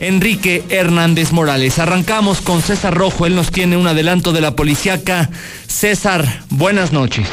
Enrique Hernández Morales. Arrancamos con César Rojo, él nos tiene un adelanto de la policíaca. César, buenas noches.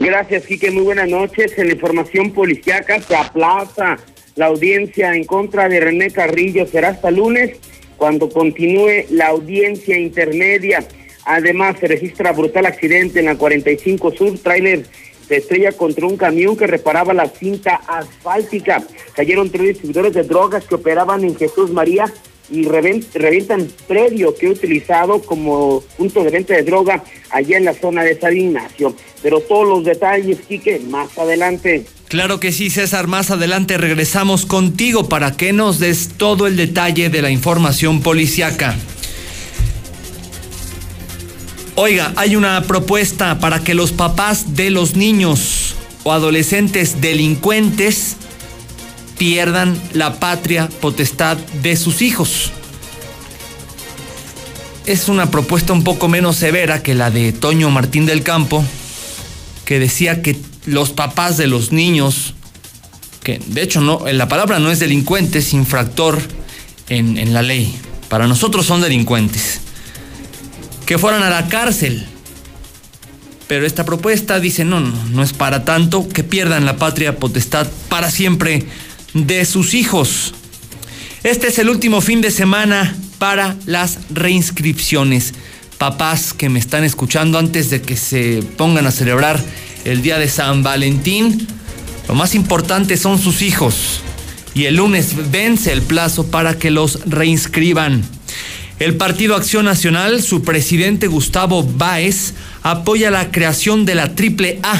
Gracias, Quique, muy buenas noches. En la información policíaca se aplaza la audiencia en contra de René Carrillo. Será hasta lunes cuando continúe la audiencia intermedia. Además, se registra brutal accidente en la 45 Sur, tráiler se estrella contra un camión que reparaba la cinta asfáltica. Cayeron tres distribuidores de drogas que operaban en Jesús María y revientan predio que he utilizado como punto de venta de droga allá en la zona de San Ignacio. Pero todos los detalles, Quique, más adelante. Claro que sí, César. Más adelante regresamos contigo para que nos des todo el detalle de la información policiaca. Oiga, hay una propuesta para que los papás de los niños o adolescentes delincuentes pierdan la patria potestad de sus hijos. Es una propuesta un poco menos severa que la de Toño Martín del Campo, que decía que los papás de los niños, que de hecho no, la palabra no es delincuente, es infractor en, en la ley. Para nosotros son delincuentes que fueran a la cárcel. Pero esta propuesta dice, no, no, no es para tanto, que pierdan la patria potestad para siempre de sus hijos. Este es el último fin de semana para las reinscripciones. Papás que me están escuchando antes de que se pongan a celebrar el día de San Valentín, lo más importante son sus hijos. Y el lunes vence el plazo para que los reinscriban. El Partido Acción Nacional, su presidente Gustavo Báez, apoya la creación de la Triple A,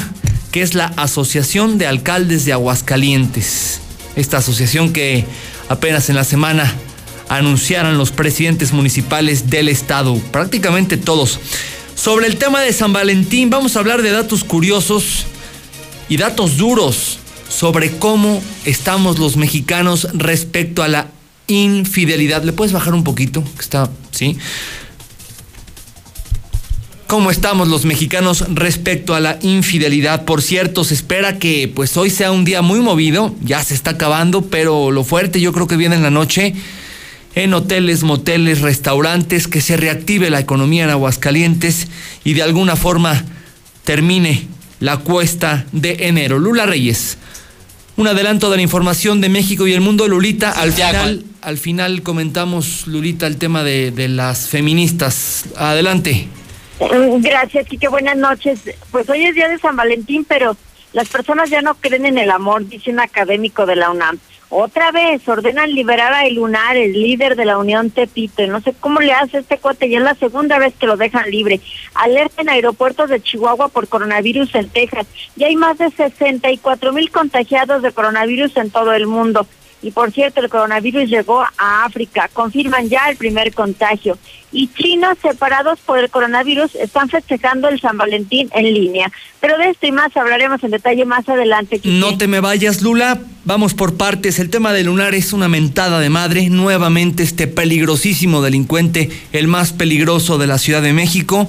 que es la Asociación de Alcaldes de Aguascalientes. Esta asociación que apenas en la semana anunciaron los presidentes municipales del estado, prácticamente todos. Sobre el tema de San Valentín, vamos a hablar de datos curiosos y datos duros sobre cómo estamos los mexicanos respecto a la infidelidad. ¿Le puedes bajar un poquito? Está, ¿sí? ¿Cómo estamos los mexicanos respecto a la infidelidad? Por cierto, se espera que pues hoy sea un día muy movido, ya se está acabando, pero lo fuerte yo creo que viene en la noche en hoteles, moteles, restaurantes, que se reactive la economía en Aguascalientes y de alguna forma termine la cuesta de enero. Lula Reyes, un adelanto de la información de México y el mundo, Lulita, al final al final comentamos, Lulita, el tema de, de las feministas. Adelante. Gracias, Kike. Buenas noches. Pues hoy es día de San Valentín, pero las personas ya no creen en el amor, dice un académico de la UNAM. Otra vez ordenan liberar a El Lunar, el líder de la Unión Tepito. No sé cómo le hace este cuate, ya es la segunda vez que lo dejan libre. Alerta en aeropuertos de Chihuahua por coronavirus en Texas. Ya hay más de 64 mil contagiados de coronavirus en todo el mundo. Y por cierto, el coronavirus llegó a África. Confirman ya el primer contagio. Y chinos separados por el coronavirus están festejando el San Valentín en línea. Pero de esto y más hablaremos en detalle más adelante. No te me vayas, Lula. Vamos por partes. El tema de Lunar es una mentada de madre. Nuevamente este peligrosísimo delincuente, el más peligroso de la Ciudad de México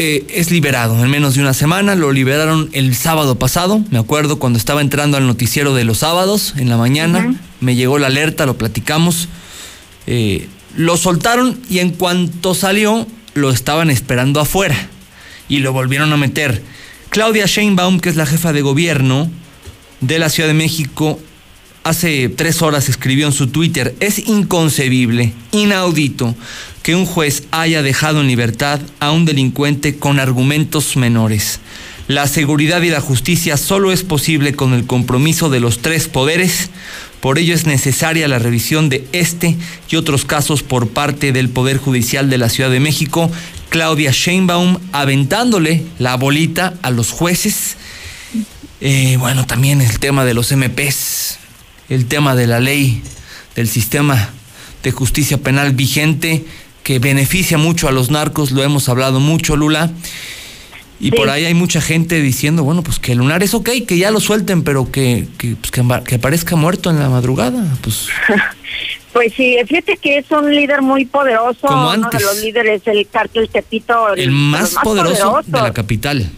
eh, es liberado en menos de una semana. Lo liberaron el sábado pasado. Me acuerdo cuando estaba entrando al noticiero de los sábados en la mañana. Me llegó la alerta, lo platicamos. Eh, lo soltaron y en cuanto salió, lo estaban esperando afuera. Y lo volvieron a meter. Claudia Sheinbaum, que es la jefa de gobierno de la Ciudad de México, hace tres horas escribió en su Twitter, es inconcebible, inaudito, que un juez haya dejado en libertad a un delincuente con argumentos menores. La seguridad y la justicia solo es posible con el compromiso de los tres poderes, por ello es necesaria la revisión de este y otros casos por parte del Poder Judicial de la Ciudad de México, Claudia Sheinbaum aventándole la bolita a los jueces. Eh, bueno, también el tema de los MPs, el tema de la ley, del sistema de justicia penal vigente, que beneficia mucho a los narcos, lo hemos hablado mucho, Lula. Y por ahí hay mucha gente diciendo, bueno, pues que el lunar es ok, que ya lo suelten, pero que, que, pues que, aparezca muerto en la madrugada. Pues. pues sí, fíjate que es un líder muy poderoso, Como uno de los líderes del cártel Tepito. El, más, poderoso, de la capital.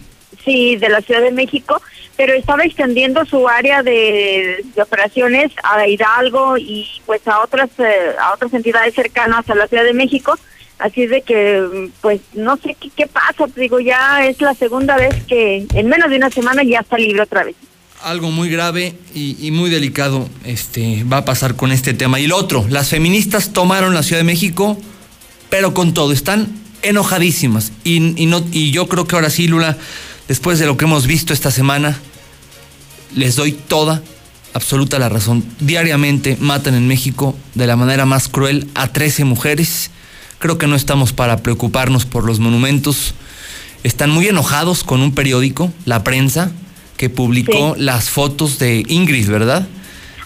Sí, de la Ciudad de México pero estaba extendiendo su área de, operaciones a Hidalgo y pues a otras eh, a otras entidades cercanas a la Ciudad de México. Así de que, pues, no sé qué, pasa. Digo, ya es la segunda vez que en menos de una semana ya está libre otra vez algo muy grave y, muy delicado este, va a pasar con este tema. Y lo otro, las feministas tomaron la Ciudad de México, pero con todo, están enojadísimas. Y, y, no, y yo creo que ahora sí, Lula, después de lo que hemos visto esta semana, les doy toda, absoluta la razón. Diariamente matan en México de la manera más cruel a 13 mujeres. Creo que no estamos para preocuparnos por los monumentos. Están muy enojados con un periódico, la prensa, que publicó las fotos de Ingrid, ¿verdad?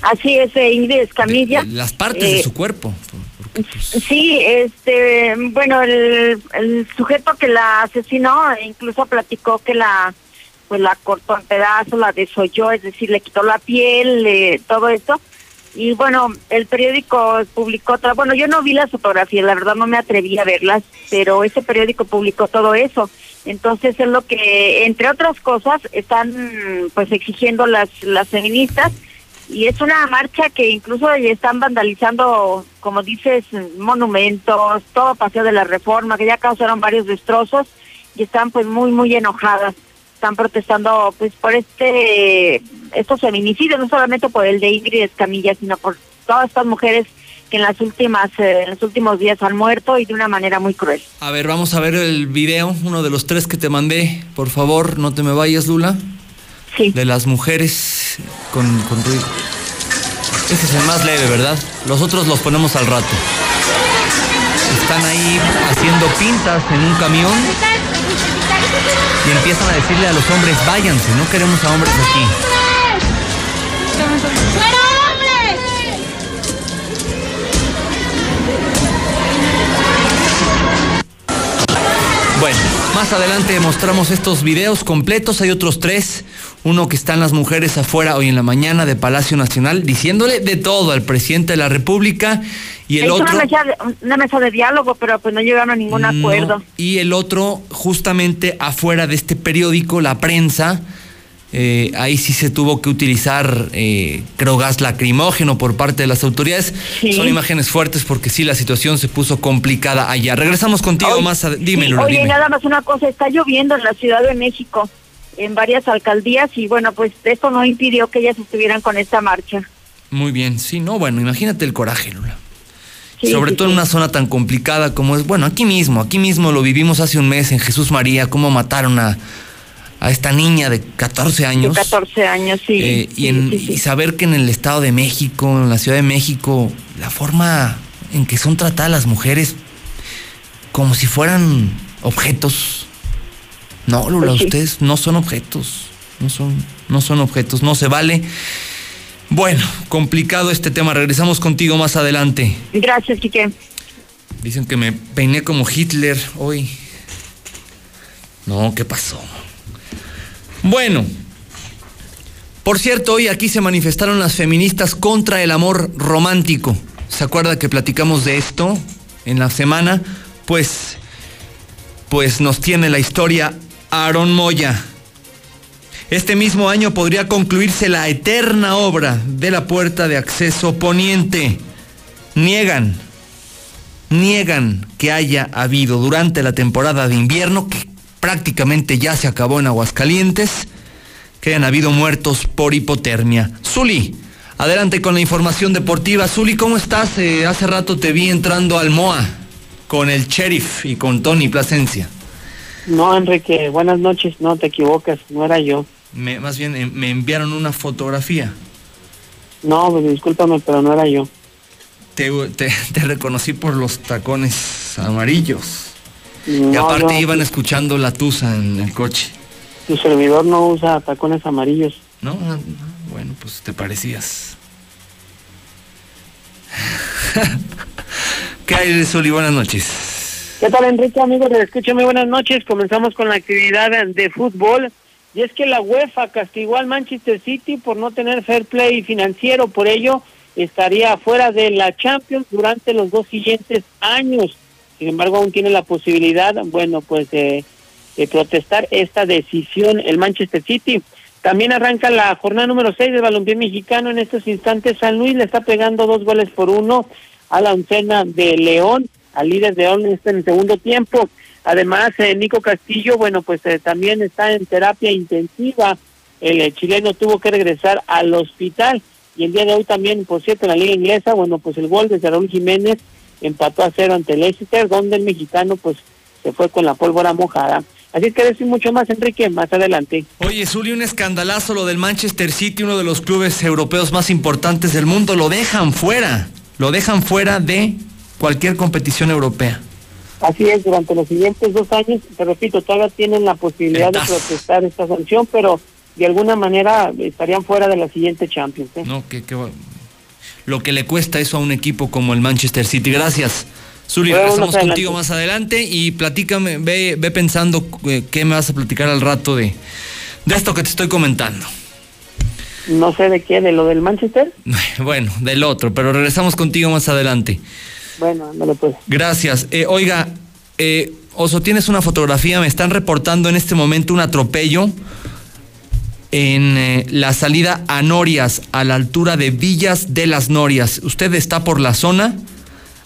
Así es, Ingrid Escamilla. las partes de eh, su cuerpo. Pues, sí, este, bueno, el, sujeto que la asesinó incluso platicó que la pues la cortó en pedazos, la desolló, es decir, le quitó la piel, todo esto. Y bueno, el periódico publicó otra, bueno, yo no vi las fotografías, la verdad no me atreví a verlas, pero ese periódico publicó todo eso. Entonces es lo que, entre otras cosas, están pues exigiendo las, las feministas y es una marcha que incluso están vandalizando, como dices, monumentos, todo paseo de la reforma, que ya causaron varios destrozos y están pues muy, muy enojadas. Están protestando pues por este estos feminicidios, no solamente por el de Ingrid Escamilla, sino por todas estas mujeres que en las últimas eh, en los últimos días han muerto y de una manera muy cruel. A ver, vamos a ver el video, uno de los tres que te mandé. Por favor, no te me vayas, Lula. Sí. De las mujeres con, con Ese es el más leve, ¿verdad? Los otros los ponemos al rato. Están ahí haciendo pintas en un camión y empiezan a decirle a los hombres, váyanse, no queremos a hombres aquí. Bueno, más adelante mostramos estos videos completos. Hay otros tres. Uno que están las mujeres afuera hoy en la mañana de Palacio Nacional diciéndole de todo al presidente de la República. Y el otro. Una mesa, de, diálogo, pero pues no llegaron a ningún acuerdo. Y el otro, justamente afuera de este periódico, la prensa eh, ahí sí se tuvo que utilizar, eh, creo, gas lacrimógeno por parte de las autoridades. Son imágenes fuertes porque sí, la situación se puso complicada allá. Regresamos contigo más. A... Dime, Oye, nada más una cosa, está lloviendo en la Ciudad de México, en varias alcaldías, y bueno, pues esto no impidió que ellas estuvieran con esta marcha. Muy bien, sí, no, bueno, imagínate el coraje, Lula. Sobre todo en una zona tan complicada como es, bueno, aquí mismo, aquí mismo lo vivimos hace un mes en Jesús María, cómo mataron a a esta niña de 14 años. De 14 años, sí. Eh, y, saber que en el Estado de México, en la Ciudad de México, la forma en que son tratadas las mujeres como si fueran objetos. No, Lula, pues ustedes no son objetos. No son, no son objetos, no se vale. Bueno, complicado este tema. Regresamos contigo más adelante. Gracias, Quique. Dicen que me peiné como Hitler hoy. No, ¿qué pasó? Bueno, por cierto, hoy aquí se manifestaron las feministas contra el amor romántico. ¿Se acuerda que platicamos de esto en la semana? Pues, pues nos tiene la historia Aaron Moya. Este mismo año podría concluirse la eterna obra de la puerta de acceso poniente. Niegan, niegan que haya habido durante la temporada de invierno, que prácticamente ya se acabó en Aguascalientes, que hayan habido muertos por hipotermia. Zuli, adelante con la información deportiva. Zuli, ¿cómo estás? Eh, hace rato te vi entrando al MOA con el sheriff y con Tony Plasencia. No, Enrique, buenas noches, no te equivocas, no era yo. Me, más bien, eh, me enviaron una fotografía. No, pues, discúlpame, pero no era yo. Te, te reconocí por los tacones amarillos y aparte iban escuchando la tusa en el coche. Tu servidor no usa tacones amarillos. No, bueno, pues te parecías. ¿Qué hay de Soli? Buenas noches. ¿Qué tal, Enrique, amigos? Muy buenas noches. Comenzamos con la actividad de fútbol. Y es que la UEFA castigó al Manchester City por no tener fair play financiero. Por ello, estaría fuera de la Champions durante los dos siguientes años. Sin embargo, aún tiene la posibilidad, bueno, pues de, protestar esta decisión el Manchester City. También arranca la jornada número 6 del balompié mexicano. En estos instantes San Luis le está pegando dos goles por uno a la oncena de León, al líder de León este en el segundo tiempo. Además, eh, Nico Castillo, bueno, pues eh, también está en terapia intensiva. El eh, chileno tuvo que regresar al hospital. Y el día de hoy también, por cierto, en la liga inglesa, bueno, pues el gol de Raúl Jiménez empató a cero ante Leicester, donde el mexicano pues se fue con la pólvora mojada. Así que decir mucho más, Enrique, más adelante. Oye, Zuli, un escandalazo lo del Manchester City, uno de los clubes europeos más importantes del mundo. Lo dejan fuera, lo dejan fuera de cualquier competición europea. Así es, durante los siguientes dos años, te repito, todavía tienen la posibilidad de protestar esta sanción, pero de alguna manera estarían fuera de la siguiente Champions. ¿eh? No, que, lo que le cuesta eso a un equipo como el Manchester City. Gracias. Zuli, regresamos contigo más adelante y platícame, ve, ve pensando eh, qué me vas a platicar al rato de, de esto que te estoy comentando. No sé de qué, de lo del Manchester. Bueno, del otro, pero regresamos contigo más adelante. Bueno, lo pues. Gracias. Eh, oiga, eh, Oso, tienes una fotografía, me están reportando en este momento un atropello en la salida a Norias, a la altura de Villas de las Norias. ¿Usted está por la zona?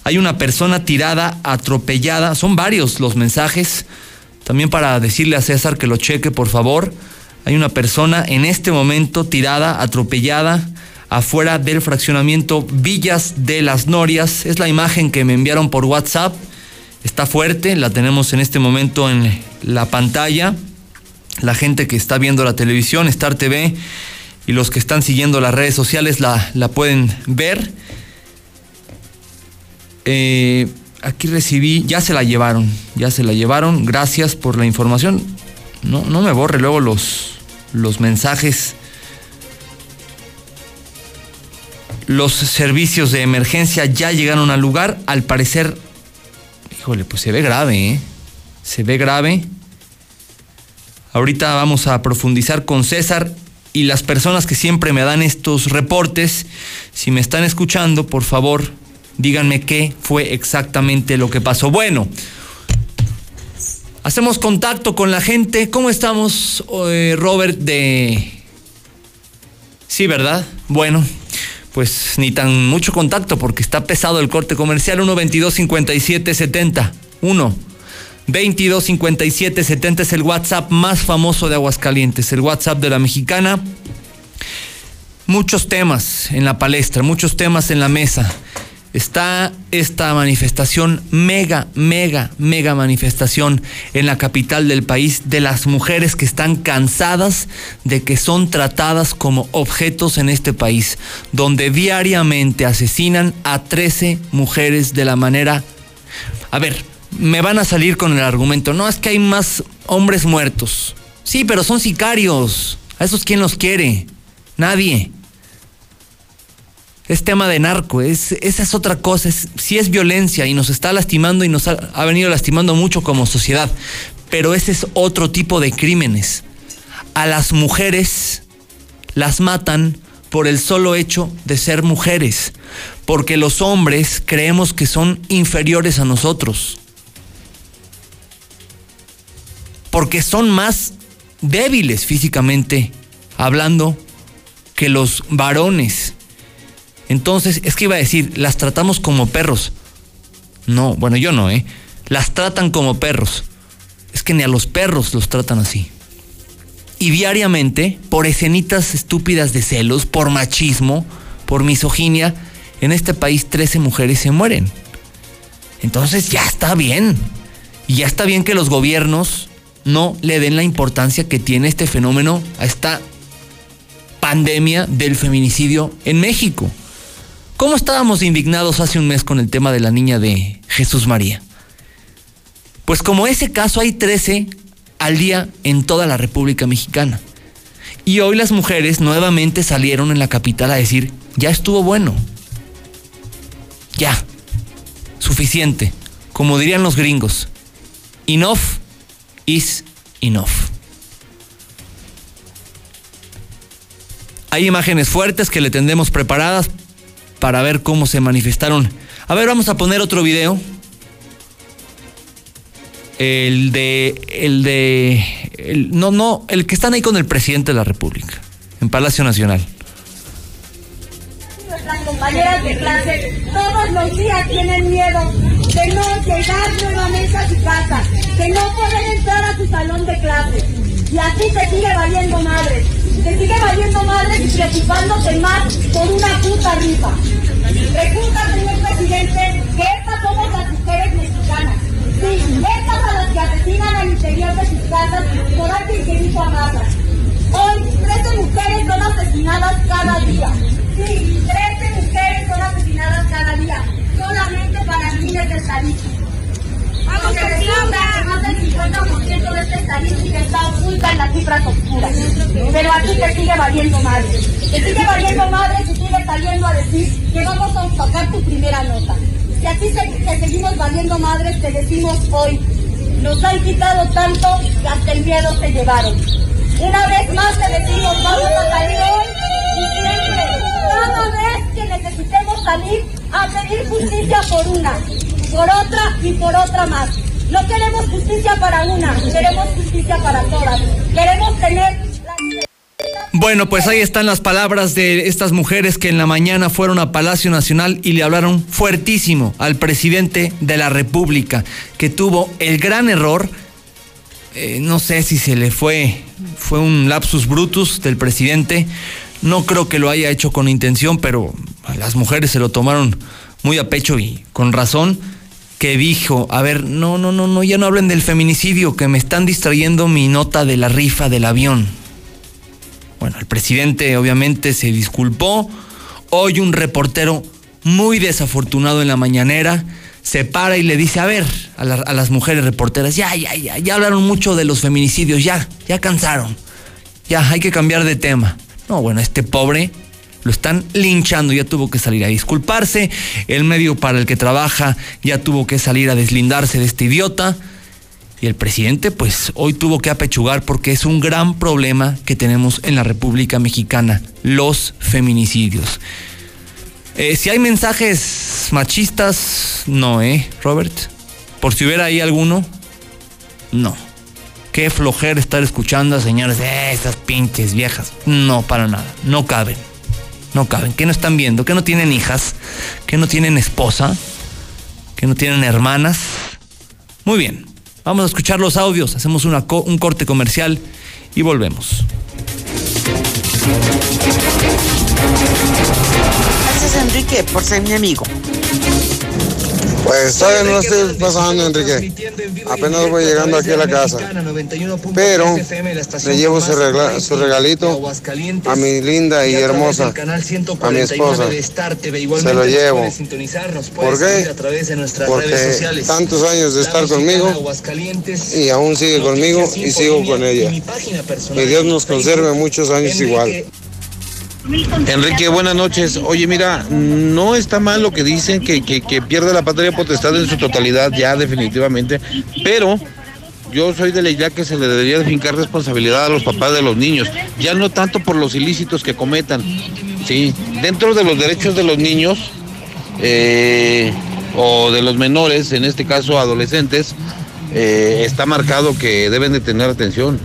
Hay una persona tirada, atropellada. Son varios los mensajes. También para decirle a César que lo cheque, por favor. Hay una persona en este momento tirada, atropellada, afuera del fraccionamiento Villas de las Norias. Es la imagen que me enviaron por WhatsApp. Está fuerte, la tenemos en este momento en la pantalla. La gente que está viendo la televisión, Star TV, y los que están siguiendo las redes sociales la, la pueden ver. Eh, aquí recibí, ya se la llevaron, ya se la llevaron. Gracias por la información. No, no me borre luego los, los mensajes. Los servicios de emergencia ya llegaron al lugar. Al parecer, híjole, pues se ve grave, ¿eh? Se ve grave. Ahorita vamos a profundizar con César y las personas que siempre me dan estos reportes. Si me están escuchando, por favor, díganme qué fue exactamente lo que pasó. Bueno, hacemos contacto con la gente. ¿Cómo estamos, eh, Robert? De... Sí, ¿verdad? Bueno, pues ni tan mucho contacto porque está pesado el corte comercial. 1 22 57 70. 1 22 57 70 es el WhatsApp más famoso de Aguascalientes, el WhatsApp de la mexicana. Muchos temas en la palestra, muchos temas en la mesa está esta manifestación, mega, mega, mega manifestación en la capital del país de las mujeres que están cansadas de que son tratadas como objetos en este país, donde diariamente asesinan a 13 mujeres de la manera... A ver, me van a salir con el argumento, no es que hay más hombres muertos. Sí, pero son sicarios. ¿A esos quién los quiere? Nadie es tema de narco, es, esa es otra cosa, es, sí es violencia y nos está lastimando y nos ha, ha, venido lastimando mucho como sociedad, pero ese es otro tipo de crímenes. A las mujeres las matan por el solo hecho de ser mujeres, porque los hombres creemos que son inferiores a nosotros, porque son más débiles físicamente hablando que los varones entonces, es que iba a decir, las tratamos como perros. No, bueno, yo no, ¿eh? Las tratan como perros. Es que ni a los perros los tratan así. Y diariamente, por escenitas estúpidas de celos, por machismo, por misoginia, en este país 13 mujeres se mueren. Entonces ya está bien. Y ya está bien que los gobiernos no le den la importancia que tiene este fenómeno a esta pandemia del feminicidio en México. ¿Cómo estábamos indignados hace un mes con el tema de la niña de Jesús María? Pues como ese caso hay 13 al día en toda la República Mexicana. Y hoy las mujeres nuevamente salieron en la capital a decir, ya estuvo bueno. Ya. Suficiente. Como dirían los gringos. Enough is enough. Hay imágenes fuertes que le tendremos preparadas para ver cómo se manifestaron. A ver, vamos a poner otro video. El de, el de el, no, no, el que están ahí con el presidente de la República, en Palacio Nacional. Nuestras compañeras de clase todos los días tienen miedo de no llegar nuevamente a su casa, de no poder entrar a su salón de clase. Y así se sigue valiendo madre. Se sigue valiendo madre y preocupándose más por una puta rifa. Resulta, señor presidente, que estas somos las mujeres mexicanas. Sí, estas a las que asesinan al interior de sus casas por que hizo a Hoy, 13 mujeres son asesinadas cada día. Sí, 13 mujeres son asesinadas cada día, solamente para fines de estadística. Porque resulta que más del 50% de esta estadística está oculta en las cifras oscuras. Pero aquí se sigue valiendo madre. Se sigue valiendo madre y sigue saliendo a decir que vamos a sacar tu primera nota. Si aquí se, seguimos valiendo madres, te decimos hoy, nos han quitado tanto que hasta el miedo se llevaron. Una vez más te decimos, vamos a salir hoy y siempre, cada vez que necesitemos salir a pedir justicia por una, por otra y por otra más. No queremos justicia para una, queremos justicia para todas. Queremos tener bueno, pues ahí están las palabras de estas mujeres que en la mañana fueron a Palacio Nacional y le hablaron fuertísimo al presidente de la República, que tuvo el gran error, eh, no sé si se le fue, fue un lapsus brutus del presidente, no creo que lo haya hecho con intención, pero las mujeres se lo tomaron muy a pecho y con razón, que dijo, a ver, no, no, no, no, ya no hablen del feminicidio, que me están distrayendo mi nota de la rifa del avión bueno, el presidente obviamente se disculpó. Hoy un reportero muy desafortunado en la mañanera se para y le dice, a ver, a, las mujeres reporteras, ya, ya, ya, ya hablaron mucho de los feminicidios, ya, ya cansaron, ya, hay que cambiar de tema. No, bueno, este pobre lo están linchando, ya tuvo que salir a disculparse, el medio para el que trabaja ya tuvo que salir a deslindarse de este idiota. Y el presidente pues hoy tuvo que apechugar porque es un gran problema que tenemos en la República Mexicana, los feminicidios. Eh, si hay mensajes machistas, no, ¿eh, Robert? Por si hubiera ahí alguno, no. Qué flojera estar escuchando a señores, eh, esas pinches viejas. No, para nada, no caben. No caben. ¿Qué no están viendo? ¿Que no tienen hijas? ¿Que no tienen esposa? ¿Que no tienen hermanas? Muy bien. Vamos a escuchar los audios, hacemos un corte comercial y volvemos. Gracias Enrique por ser mi amigo. Pues todavía no estoy pasando, Enrique. Apenas voy llegando aquí a la casa. Pero le llevo su, regalito a mi linda y hermosa, a mi esposa. Se lo llevo. ¿Por qué? Porque tantos años de estar conmigo y aún sigue conmigo y sigo con ella. Que Dios nos conserve muchos años igual. Enrique, buenas noches. Oye, mira, no está mal lo que dicen, que, pierde la patria potestad en su totalidad, ya definitivamente, pero yo soy de la idea que se le debería de fincar responsabilidad a los papás de los niños, ya no tanto por los ilícitos que cometan, ¿sí? Dentro de los derechos de los niños eh, o de los menores, en este caso adolescentes, eh, está marcado que deben de tener atención.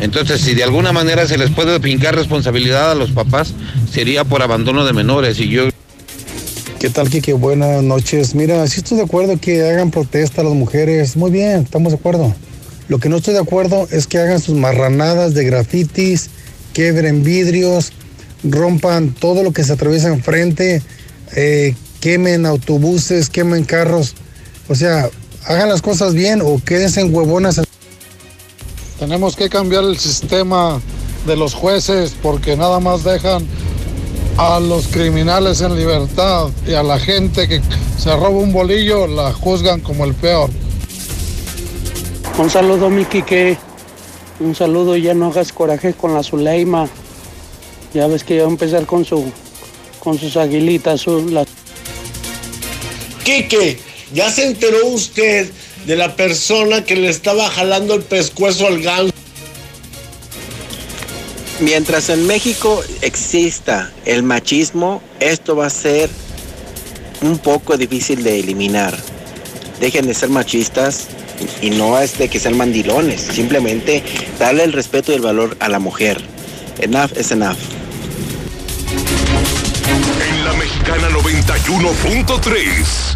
Entonces, si de alguna manera se les puede fincar responsabilidad a los papás, sería por abandono de menores. Y yo. ¿Qué tal, Kike? Buenas noches. Mira, si estoy de acuerdo que hagan protesta a las mujeres. Muy bien, estamos de acuerdo. Lo que no estoy de acuerdo es que hagan sus marranadas de grafitis, quebren vidrios, rompan todo lo que se atraviesa enfrente, eh, quemen autobuses, quemen carros. O sea, hagan las cosas bien o quédense en huevonas. Tenemos que cambiar el sistema de los jueces porque nada más dejan a los criminales en libertad y a la gente que se roba un bolillo la juzgan como el peor. Un saludo, mi Quique. Un saludo, ya no hagas coraje con la Zuleima. Ya ves que ya va a empezar con su con sus aguilitas. Su, la... Quique, ¿ya se enteró usted de la persona que le estaba jalando el pescuezo al ganso. Mientras en México exista el machismo, esto va a ser un poco difícil de eliminar. Dejen de ser machistas Y no es de que sean mandilones, simplemente darle el respeto y el valor a la mujer. Enough is enough. En la mexicana 91.3,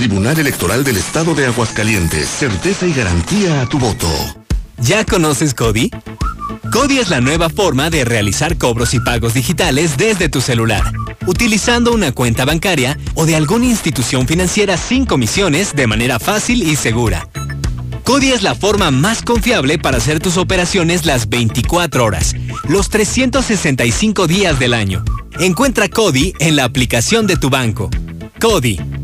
Tribunal Electoral del Estado de Aguascalientes. Certeza y garantía a tu voto. ¿Ya conoces Cody? Cody es la nueva forma de realizar cobros y pagos digitales desde tu celular, utilizando una cuenta bancaria o de alguna institución financiera sin comisiones de manera fácil y segura. Cody es la forma más confiable para hacer tus operaciones las 24 horas, los 365 días del año. Encuentra Cody en la aplicación de tu banco. Cody,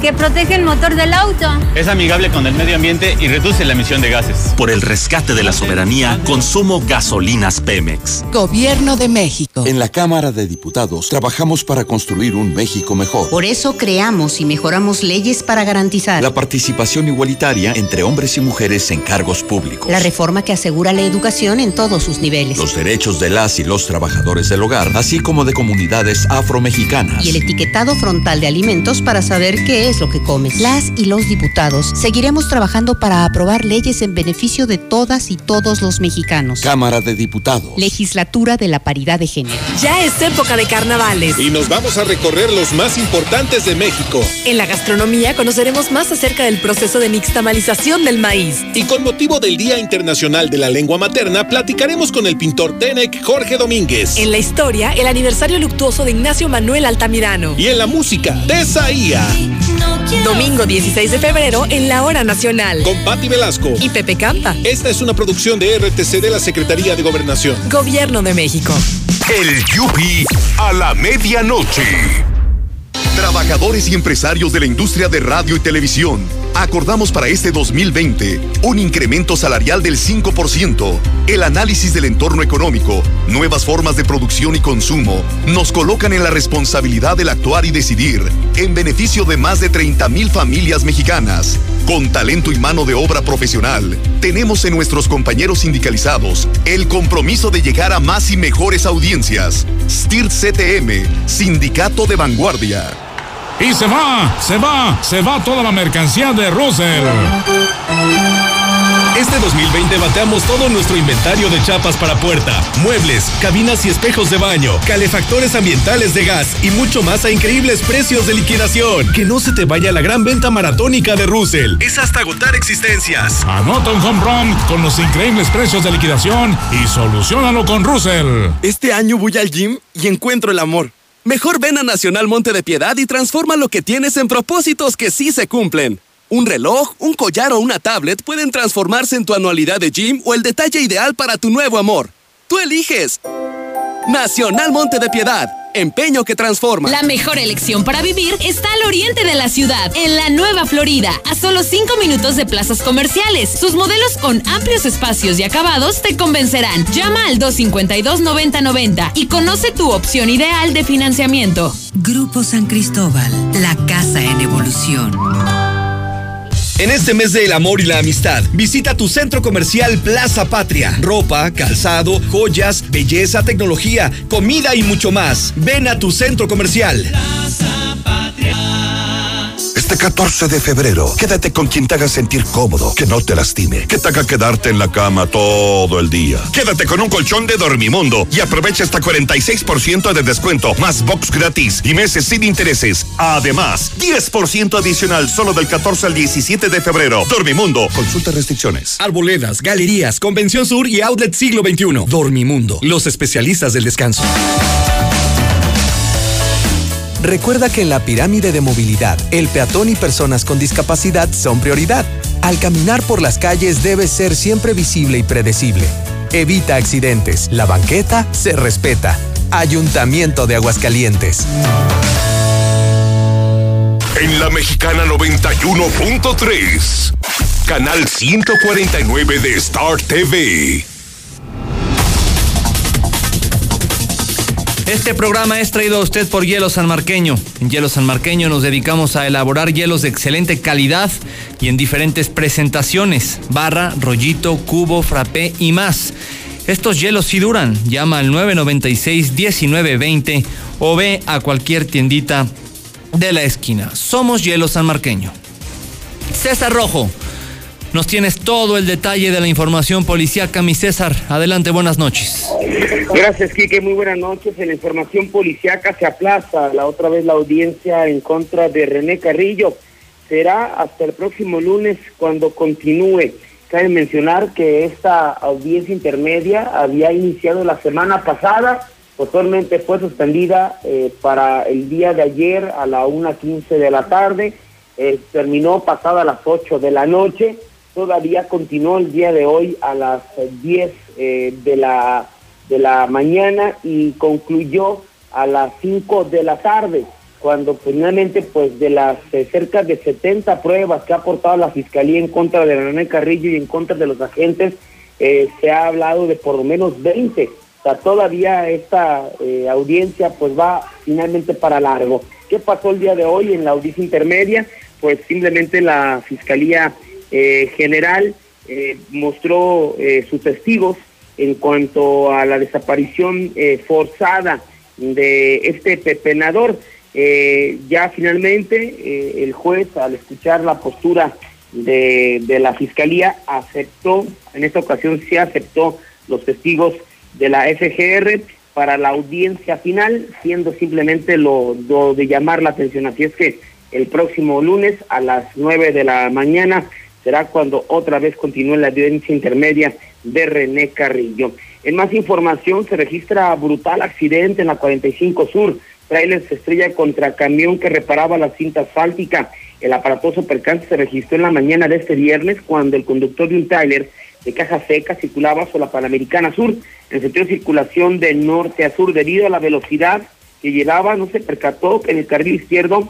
que protege el motor del auto. Es amigable con el medio ambiente y reduce la emisión de gases. Por el rescate de la soberanía, consumo gasolinas Pemex. Gobierno de México. En la Cámara de Diputados trabajamos para construir un México mejor. Por eso creamos y mejoramos leyes para garantizar la participación igualitaria entre hombres y mujeres en cargos públicos. La reforma que asegura la educación en todos sus niveles. Los derechos de las y los trabajadores del hogar, así como de comunidades afromexicanas. Y el etiquetado frontal de alimentos para saber qué es lo que comes. Las y los diputados seguiremos trabajando para aprobar leyes en beneficio de todas y todos los mexicanos. Cámara de Diputados. Legislatura de la Paridad de Género. Ya es época de carnavales. Y nos vamos a recorrer los más importantes de México. En la gastronomía conoceremos más acerca del proceso de nixtamalización del maíz. Y con motivo del Día Internacional de la Lengua Materna, platicaremos con el pintor Tenec Jorge Domínguez. En la historia, el aniversario luctuoso de Ignacio Manuel Altamirano. Y en la música, de Saía. Domingo 16 de febrero en la Hora Nacional. Con Patti Velasco. Y Pepe Campa. Esta es una producción de RTC de la Secretaría de Gobernación. Gobierno de México. El Yupi a la medianoche. Trabajadores y empresarios de la industria de radio y televisión, acordamos para este 2020 un incremento salarial del 5%. El análisis del entorno económico, nuevas formas de producción y consumo, nos colocan en la responsabilidad del actuar y decidir en beneficio de más de 30 mil familias mexicanas. Con talento y mano de obra profesional, tenemos en nuestros compañeros sindicalizados el compromiso de llegar a más y mejores audiencias. STIRT CTM, Sindicato de Vanguardia. Y se va, se va, se va toda la mercancía de Russell. Este 2020 bateamos todo nuestro inventario de chapas para puerta, muebles, cabinas y espejos de baño, calefactores ambientales de gas y mucho más a increíbles precios de liquidación. Que no se te vaya la gran venta maratónica de Russell. Es hasta agotar existencias. Anota un home run con los increíbles precios de liquidación y solucionalo con Russell. Este año voy al gym y encuentro el amor. Mejor ven a Nacional Monte de Piedad y transforma lo que tienes en propósitos que sí se cumplen. Un reloj, un collar o una tablet pueden transformarse en tu anualidad de gym o el detalle ideal para tu nuevo amor. Tú eliges. Nacional Monte de Piedad. Empeño que transforma. La mejor elección para vivir está al oriente de la ciudad, en la Nueva Florida, a solo 5 minutos de plazas comerciales. Sus modelos con amplios espacios y acabados te convencerán. Llama al 252-9090 y conoce tu opción ideal de financiamiento. Grupo San Cristóbal, la casa en evolución. En este mes del amor y la amistad, visita tu centro comercial Plaza Patria. Ropa, calzado, joyas, belleza, tecnología, comida y mucho más. Ven a tu centro comercial. Este Este 14 de febrero, quédate con quien te haga sentir cómodo, que no te lastime, que te haga quedarte en la cama todo el día. Quédate con un colchón de Dormimundo y aprovecha hasta 46% de descuento, más box gratis y meses sin intereses. Además, 10% adicional solo del 14 al 17 de febrero. Dormimundo, consulta restricciones. Arboledas, galerías, Convención Sur y Outlet Siglo XXI. Dormimundo, los especialistas del descanso. Recuerda que en la pirámide de movilidad, el peatón y personas con discapacidad son prioridad. Al caminar por las calles debe ser siempre visible y predecible. Evita accidentes. La banqueta se respeta. Ayuntamiento de Aguascalientes. En la Mexicana 91.3, canal 149 de Star TV. Este programa es traído a usted por Hielo San Marqueño. En Hielo San Marqueño nos dedicamos a elaborar hielos de excelente calidad y en diferentes presentaciones, barra, rollito, cubo, frappé y más. Estos hielos sí duran. Llama al 996-1920 o ve a cualquier tiendita de la esquina. Somos Hielo San Marqueño. César Rojo. Nos tienes todo el detalle de la información policíaca, mi César. Adelante, buenas noches. Gracias, Quique. Muy buenas noches. En la información policíaca se aplaza la otra vez la audiencia en contra de René Carrillo. Será hasta el próximo lunes cuando continúe. Cabe mencionar que esta audiencia intermedia había iniciado la semana pasada, posteriormente fue suspendida eh, para el día de ayer a la 1.15 de la tarde, eh, terminó pasada las 8 de la noche todavía continuó el día de hoy a las 10 eh, de, la, de la mañana y concluyó a las 5 de la tarde, cuando finalmente pues de las eh, cerca de 70 pruebas que ha aportado la Fiscalía en contra de René Carrillo y en contra de los agentes, eh, se ha hablado de por lo menos 20. O sea, todavía esta audiencia pues va finalmente para largo. ¿Qué pasó el día de hoy en la audiencia intermedia? Pues simplemente la Fiscalía eh, general eh, mostró eh, sus testigos en cuanto a la desaparición forzada de este pepenador. ya finalmente el juez, al escuchar la postura de, de, la fiscalía, aceptó, en esta ocasión se aceptó los testigos de la FGR para la audiencia final, siendo simplemente lo, lo de llamar la atención. Así es que el próximo lunes a las nueve de la mañana será cuando otra vez continúe la audiencia intermedia de René Carrillo. En más información, se registra brutal accidente en la 45 Sur. Trailer se estrella contra camión que reparaba la cinta asfáltica. El aparatoso percance se registró en la mañana de este viernes cuando el conductor de un trailer de caja seca circulaba sobre la Panamericana Sur en sentido de circulación de norte a sur debido a la velocidad que llevaba, no se percató que en el carril izquierdo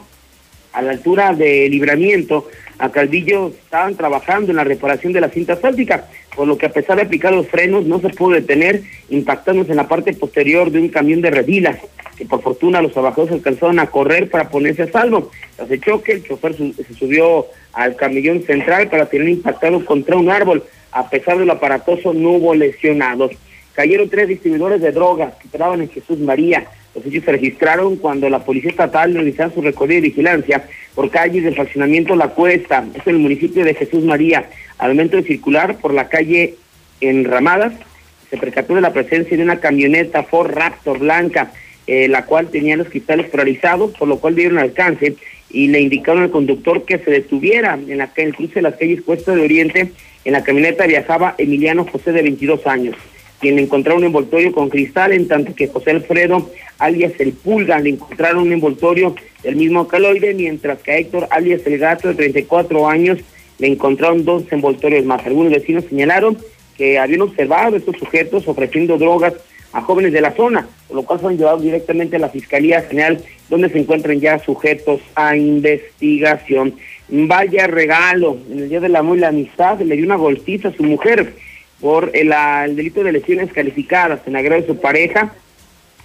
a la altura de libramiento a Calvillo estaban trabajando en la reparación de la cinta asfáltica, por lo que a pesar de aplicar los frenos no se pudo detener, impactándose en la parte posterior de un camión de redilas, que por fortuna los trabajadores alcanzaron a correr para ponerse a salvo. Tras el choque, el chofer se subió al camellón central para tener impactado contra un árbol. A pesar del aparatoso, no hubo lesionados. Cayeron tres distribuidores de drogas que esperaban en Jesús María. Los hechos se registraron cuando la Policía Estatal realizaba su recorrido de vigilancia por calles del fraccionamiento La Cuesta, es en el municipio de Jesús María. Al momento de circular por la calle Enramadas, se percató de la presencia de una camioneta Ford Raptor blanca, eh, la cual tenía los cristales polarizados, por lo cual dieron alcance y le indicaron al conductor que se detuviera en, la, en el cruce de las calles Cuesta de Oriente. En la camioneta viajaba Emiliano José de 22 años quien encontró un envoltorio con cristal, en tanto que José Alfredo, alias el Pulga, le encontraron un envoltorio del mismo caloide, mientras que a Héctor, alias el Gato, de 34 años, le encontraron dos envoltorios más. Algunos vecinos señalaron que habían observado a estos sujetos ofreciendo drogas a jóvenes de la zona, por lo cual han llevado directamente a la Fiscalía General, donde se encuentran ya sujetos a investigación. Vaya regalo, en el Día de la Amor y la Amistad, le dio una golpiza a su mujer por el, delito de lesiones calificadas en agrado de su pareja.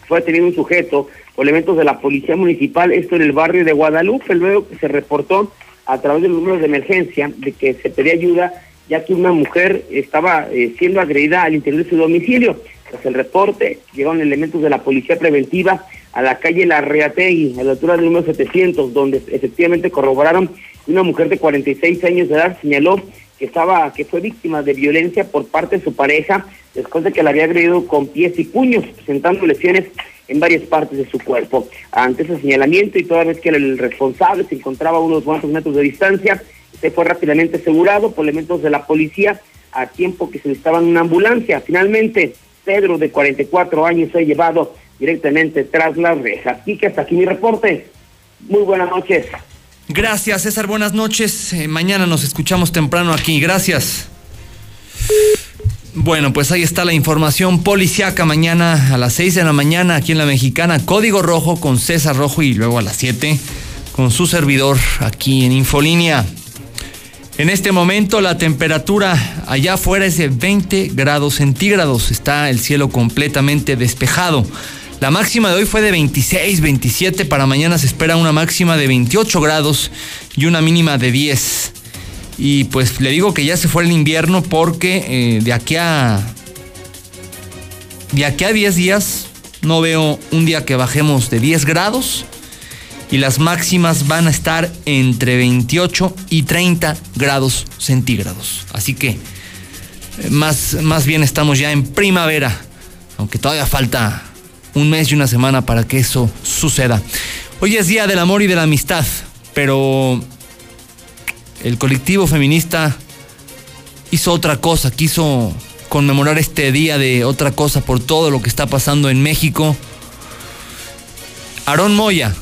Fue detenido un sujeto por elementos de la policía municipal, esto en el barrio de Guadalupe, luego que se reportó a través de los números de emergencia de que se pedía ayuda ya que una mujer estaba eh, siendo agredida al interior de su domicilio. Tras el reporte, llegaron elementos de la policía preventiva a la calle La Reategui, a la altura del número 700, donde efectivamente corroboraron Una mujer de 46 años de edad señaló que estaba, que fue víctima de violencia por parte de su pareja después de que la había agredido con pies y puños, presentando lesiones en varias partes de su cuerpo. Ante ese señalamiento y toda vez que el responsable se encontraba a unos cuantos metros de distancia, se fue rápidamente asegurado por elementos de la policía a tiempo que se necesitaba una ambulancia. Finalmente, Pedro, de 44 años, fue llevado directamente tras las rejas. Y que hasta aquí mi reporte. Muy buenas noches. Gracias, César. Buenas noches. Eh, mañana nos escuchamos temprano aquí. Gracias. Bueno, pues ahí está la información policiaca mañana a las 6 de la mañana aquí en la Mexicana. Código Rojo con César Rojo y luego a las 7 con su servidor aquí en Infolínea. En este momento la temperatura allá afuera es de 20 grados centígrados. Está el cielo completamente despejado. La máxima de hoy fue de 26, 27. Para mañana se espera una máxima de 28 grados y una mínima de 10. Y pues le digo que ya se fue el invierno porque eh, de aquí a. De aquí a 10 días no veo un día que bajemos de 10 grados y las máximas van a estar entre 28 y 30 grados centígrados. Así que eh, más, más bien estamos ya en primavera, aunque todavía falta un mes y una semana para que eso suceda. Hoy es Día del Amor y de la Amistad, pero el colectivo feminista hizo otra cosa, quiso conmemorar este día de otra cosa por todo lo que está pasando en México. Aarón Moya,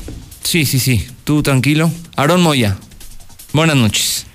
sí, sí, sí, tú tranquilo. Aarón Moya, buenas noches.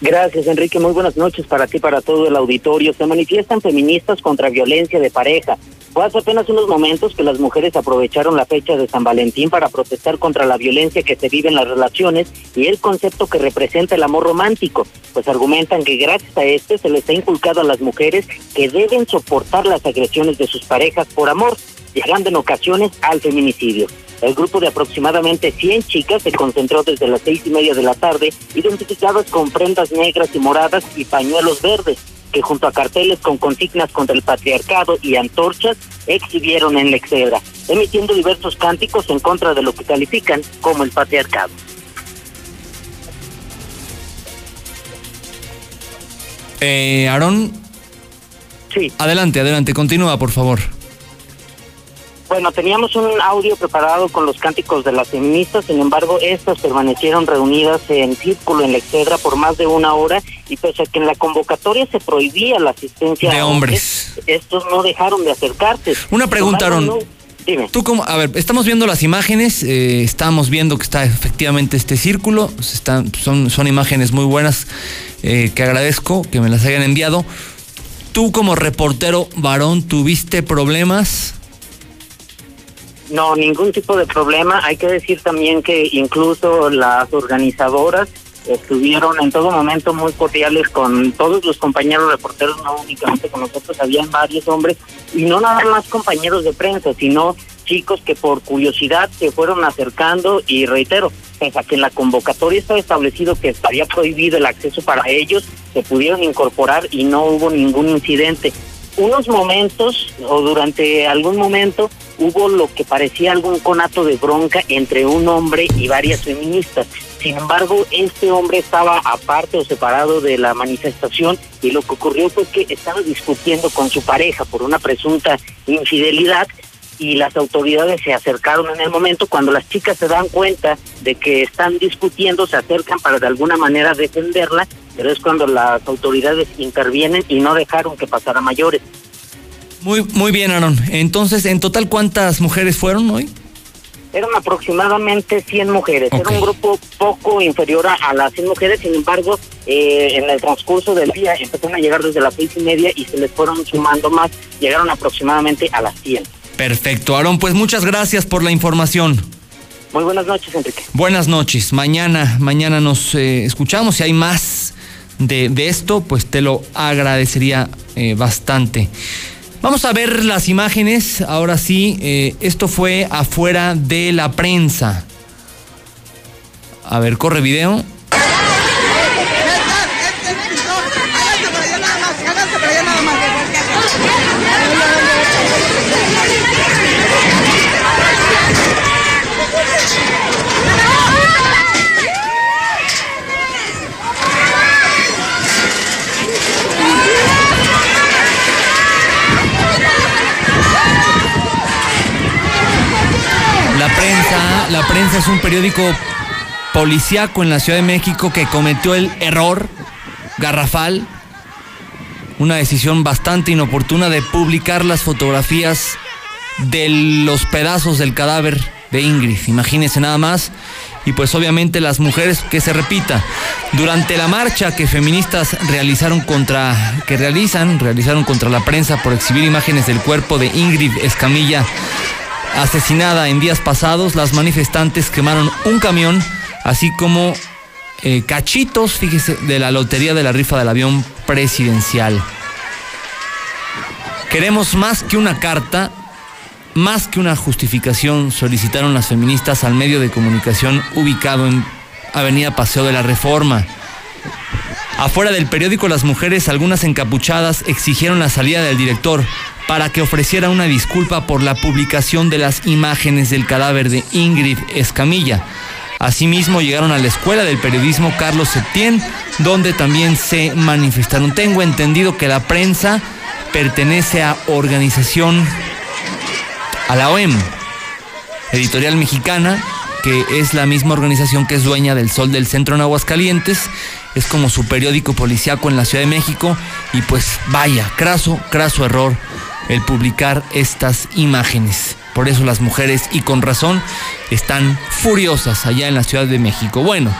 Gracias, Enrique. Muy buenas noches para ti, para todo el auditorio. Se manifiestan feministas contra violencia de pareja. Fue hace apenas unos momentos que las mujeres aprovecharon la fecha de San Valentín para protestar contra la violencia que se vive en las relaciones y el concepto que representa el amor romántico, pues argumentan que gracias a este se les ha inculcado a las mujeres que deben soportar las agresiones de sus parejas por amor, llegando en ocasiones al feminicidio. El grupo de aproximadamente 100 chicas se concentró desde las seis y media de la tarde, identificadas con prendas negras y moradas y pañuelos verdes que junto a carteles con consignas contra el patriarcado y antorchas exhibieron en la Excedra, emitiendo diversos cánticos en contra de lo que califican como el patriarcado. Eh, Aarón. Sí. Adelante, adelante, continúa, por favor. Bueno, teníamos un audio preparado con los cánticos de las feministas, sin embargo, estas permanecieron reunidas en círculo en la Excedra por más de una hora y pese a que en la convocatoria se prohibía la asistencia de hombres, estos no dejaron de acercarse. Una pregunta, dime. Tú como, a ver, estamos viendo las imágenes, eh, estamos viendo que está efectivamente este círculo, están, son, son imágenes muy buenas eh, que agradezco que me las hayan enviado. Tú como reportero varón, ¿tuviste problemas? No, ningún tipo de problema. Hay que decir también que incluso las organizadoras estuvieron en todo momento muy cordiales con todos los compañeros reporteros, no únicamente con nosotros, habían varios hombres, y no nada más compañeros de prensa, sino chicos que por curiosidad se fueron acercando y reitero, pese a que en la convocatoria estaba establecido que estaría prohibido el acceso para ellos, se pudieron incorporar y no hubo ningún incidente. Unos momentos o durante algún momento hubo lo que parecía algún conato de bronca entre un hombre y varias feministas. Sin embargo, este hombre estaba aparte o separado de la manifestación y lo que ocurrió fue que estaba discutiendo con su pareja por una presunta infidelidad y las autoridades se acercaron en el momento cuando las chicas se dan cuenta de que están discutiendo, se acercan para de alguna manera defenderla, pero es cuando las autoridades intervienen y no dejaron que pasara mayores. Muy, muy bien, Aaron. Entonces, ¿en total cuántas mujeres fueron hoy? Eran aproximadamente 100 mujeres. Era un grupo poco inferior a, las 100 mujeres. Sin embargo, eh, en el transcurso del día empezaron a llegar desde las seis y media y se les fueron sumando más. Llegaron aproximadamente a las 100. Perfecto, Aaron. Pues muchas gracias por la información. Muy buenas noches, Enrique. Buenas noches. Mañana, mañana nos eh, escuchamos. Si hay más de, de, esto, pues te lo agradecería eh, bastante. Vamos a ver las imágenes. Ahora sí, eh, esto fue afuera de la prensa. A ver, corre video. La prensa es un periódico policíaco en la Ciudad de México que cometió el error garrafal, una decisión bastante inoportuna de publicar las fotografías de los pedazos del cadáver de Ingrid. Imagínense nada más. Y pues obviamente las mujeres, que se repita, durante la marcha que feministas realizaron contra, que realizan, realizaron contra la prensa por exhibir imágenes del cuerpo de Ingrid Escamilla asesinada en días pasados, las manifestantes quemaron un camión, así como eh, cachitos, fíjese, de la lotería de la rifa del avión presidencial. Queremos más que una carta, más que una justificación, solicitaron las feministas al medio de comunicación ubicado en Avenida Paseo de la Reforma. Afuera del periódico Las Mujeres, algunas encapuchadas exigieron la salida del director para que ofreciera una disculpa por la publicación de las imágenes del cadáver de Ingrid Escamilla. Asimismo, llegaron a la Escuela del Periodismo Carlos Septién, donde también se manifestaron. Tengo entendido que la prensa pertenece a organización, a la OEM, Editorial Mexicana, que es la misma organización que es dueña del Sol del Centro en Aguascalientes, es como su periódico policiaco en la Ciudad de México, y pues vaya, craso, craso error el publicar estas imágenes. Por eso las mujeres, y con razón, están furiosas allá en la Ciudad de México. Bueno,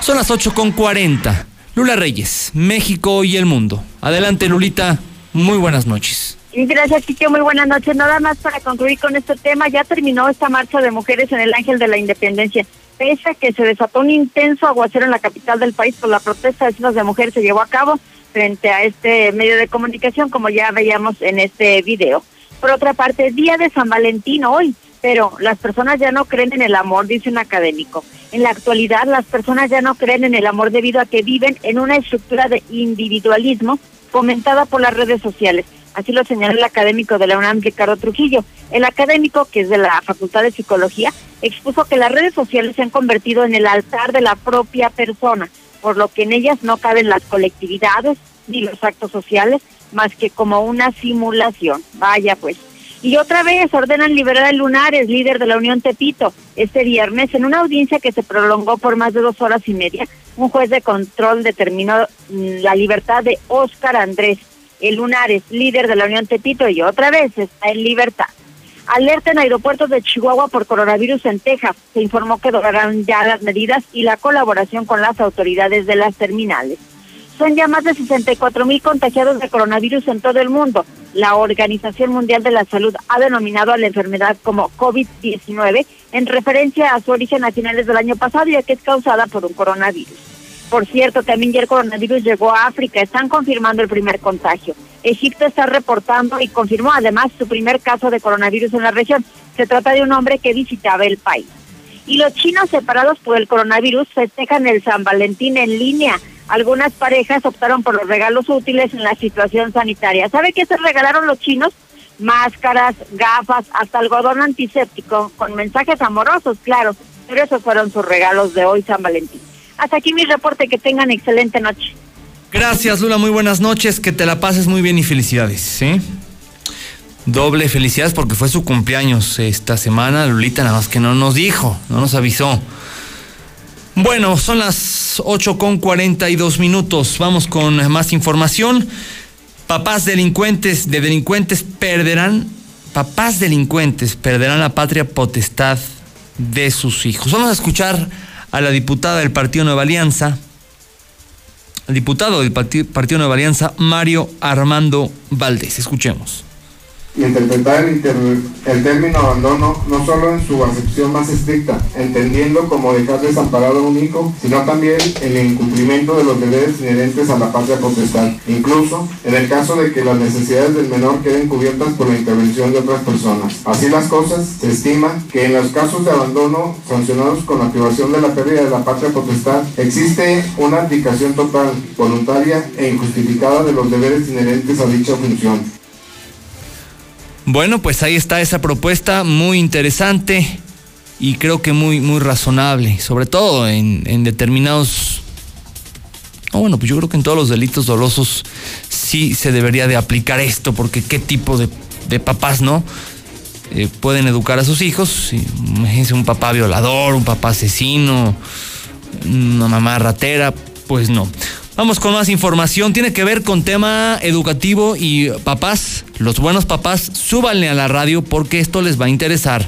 son las 8 con 40. Lula Reyes, México y el mundo. Adelante, Lulita. Muy buenas noches. Gracias, Kike. Muy buenas noches. Nada más para concluir con este tema, ya terminó esta marcha de mujeres en el Ángel de la Independencia. Pese a que se desató un intenso aguacero en la capital del país, pues la protesta de ciudades de mujeres se llevó a cabo frente a este medio de comunicación, como ya veíamos en este video. Por otra parte, día de San Valentín hoy, pero las personas ya no creen en el amor, dice un académico. En la actualidad, las personas ya no creen en el amor debido a que viven en una estructura de individualismo fomentada por las redes sociales. Así lo señaló el académico de la UNAM, Ricardo Trujillo. El académico, que es de la Facultad de Psicología, expuso que las redes sociales se han convertido en el altar de la propia persona, por lo que en ellas no caben las colectividades ni los actos sociales, más que como una simulación. Vaya pues. Y otra vez ordenan liberar a Lunares, líder de la Unión Tepito. Este viernes, en una audiencia que se prolongó por más de dos horas y media, un juez de control determinó mm, la libertad de Óscar Andrés, el Lunares, líder de la Unión Tepito, y otra vez está en libertad. Alerta en aeropuertos de Chihuahua por coronavirus en Texas. Se informó que durarán ya las medidas y la colaboración con las autoridades de las terminales. Son ya más de 64 mil contagiados de coronavirus en todo el mundo. La Organización Mundial de la Salud ha denominado a la enfermedad como COVID-19 en referencia a su origen a finales del año pasado y a que es causada por un coronavirus. Por cierto, también ya el coronavirus llegó a África, están confirmando el primer contagio. Egipto está reportando y confirmó además su primer caso de coronavirus en la región. Se trata de un hombre que visitaba el país. Y los chinos separados por el coronavirus festejan el San Valentín en línea. Algunas parejas optaron por los regalos útiles en la situación sanitaria. ¿Sabe qué se regalaron los chinos? Máscaras, gafas, hasta algodón antiséptico, con mensajes amorosos, claro. Pero esos fueron sus regalos de hoy, San Valentín. Hasta aquí mi reporte, que tengan excelente noche. Gracias, Lula, muy buenas noches, que te la pases muy bien y felicidades, ¿sí? Doble felicidades porque fue su cumpleaños esta semana, Lulita, nada más que no nos dijo, no nos avisó. Bueno, son las 8 con 42 minutos. Vamos con más información. Papás delincuentes de delincuentes perderán, papás delincuentes perderán la patria potestad de sus hijos. Vamos a escuchar a la diputada del Partido Nueva Alianza, el diputado del Partido Nueva Alianza, Mario Armando Valdés. Escuchemos interpretar el, el, término abandono no solo en su acepción más estricta, entendiendo como dejar desamparado a un hijo, sino también el incumplimiento de los deberes inherentes a la patria potestad, incluso en el caso de que las necesidades del menor queden cubiertas por la intervención de otras personas. Así las cosas, se estima que en los casos de abandono sancionados con la privación de la pérdida de la patria potestad, existe una abdicación total, voluntaria e injustificada de los deberes inherentes a dicha función. Bueno, pues ahí está esa propuesta muy interesante y creo que muy, muy razonable, sobre todo en, en determinados... Oh, bueno, pues yo creo que en todos los delitos dolosos sí se debería de aplicar esto, porque qué tipo de, de papás, ¿no? Eh, pueden educar a sus hijos. Imagínense un papá violador, un papá asesino, una mamá ratera, pues no. Vamos con más información. Tiene que ver con tema educativo y papás. Los buenos papás, súbanle a la radio porque esto les va a interesar.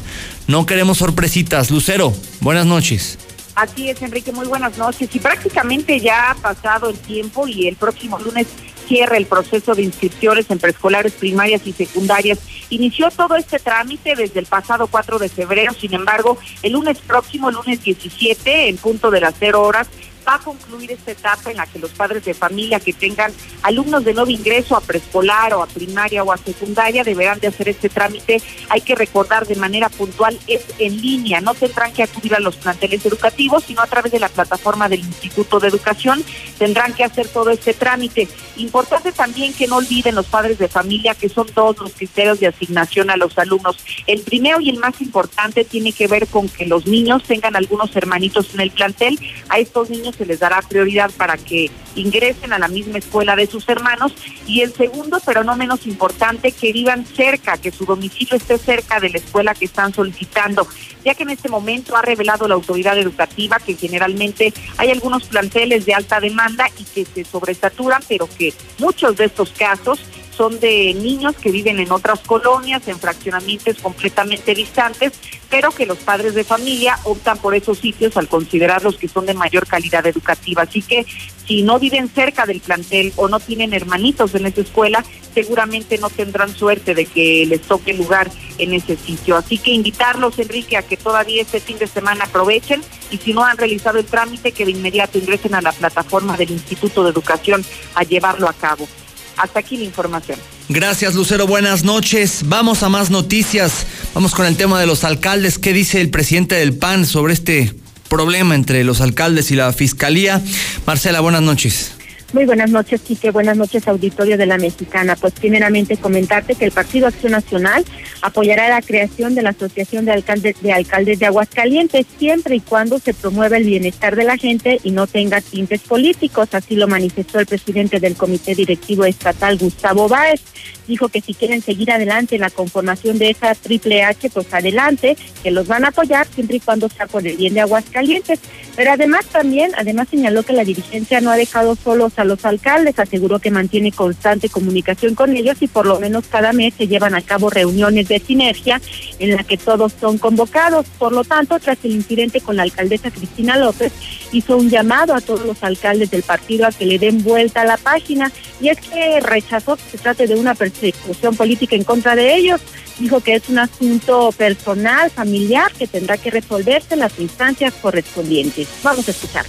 No queremos sorpresitas. Lucero, buenas noches. Así es, Enrique, muy buenas noches. Y prácticamente ya ha pasado el tiempo y el próximo lunes cierra el proceso de inscripciones en preescolares, primarias y secundarias. Inició todo este trámite desde el pasado 4 de febrero, sin embargo, el lunes próximo, lunes 17, en punto de las 0 horas, va a concluir esta etapa en la que los padres de familia que tengan alumnos de nuevo ingreso a preescolar o a primaria o a secundaria deberán de hacer este trámite. Hay que recordar de manera puntual, es en línea, no tendrán que acudir a los planteles educativos, sino a través de la plataforma del Instituto de Educación tendrán que hacer todo este trámite. Importante también que no olviden los padres de familia que son todos los criterios de asignación a los alumnos. El primero y el más importante tiene que ver con que los niños tengan algunos hermanitos en el plantel. A estos niños se les dará prioridad para que ingresen a la misma escuela de sus hermanos. Y el segundo, pero no menos importante, que vivan cerca, que su domicilio esté cerca de la escuela que están solicitando, ya que en este momento ha revelado la autoridad educativa que generalmente hay algunos planteles de alta demanda y que se sobresaturan, pero que muchos de estos casos son de niños que viven en otras colonias, en fraccionamientos completamente distantes, pero que los padres de familia optan por esos sitios al considerarlos que son de mayor calidad educativa. Así que si no viven cerca del plantel o no tienen hermanitos en esa escuela, seguramente no tendrán suerte de que les toque lugar en ese sitio. Así que invitarlos, Enrique, a que todavía este fin de semana aprovechen y si no han realizado el trámite, que de inmediato ingresen a la plataforma del Instituto de Educación a llevarlo a cabo. Hasta aquí la información. Gracias, Lucero. Buenas noches. Vamos a más noticias. Vamos con el tema de los alcaldes. ¿Qué dice el presidente del PAN sobre este problema entre los alcaldes y la fiscalía? Marcela, buenas noches. Muy buenas noches, Quique. Buenas noches, auditorio de la Mexicana. Pues primeramente comentarte que el Partido Acción Nacional apoyará la creación de la Asociación de Alcaldes de, Alcaldes de Aguascalientes siempre y cuando se promueva el bienestar de la gente y no tenga tintes políticos. Así lo manifestó el presidente del Comité Directivo Estatal, Gustavo Báez. Dijo que si quieren seguir adelante en la conformación de esa triple H, pues adelante, que los van a apoyar siempre y cuando sea por el bien de Aguascalientes. Pero además también, además señaló que la dirigencia no ha dejado solos a los alcaldes, aseguró que mantiene constante comunicación con ellos y por lo menos cada mes se llevan a cabo reuniones de sinergia en la que todos son convocados. Por lo tanto, tras el incidente con la alcaldesa Cristina López, hizo un llamado a todos los alcaldes del partido a que le den vuelta a la página y es que rechazó que se trate de una persecución política en contra de ellos, Dijo que es un asunto personal, familiar, que tendrá que resolverse en las instancias correspondientes. Vamos a escuchar.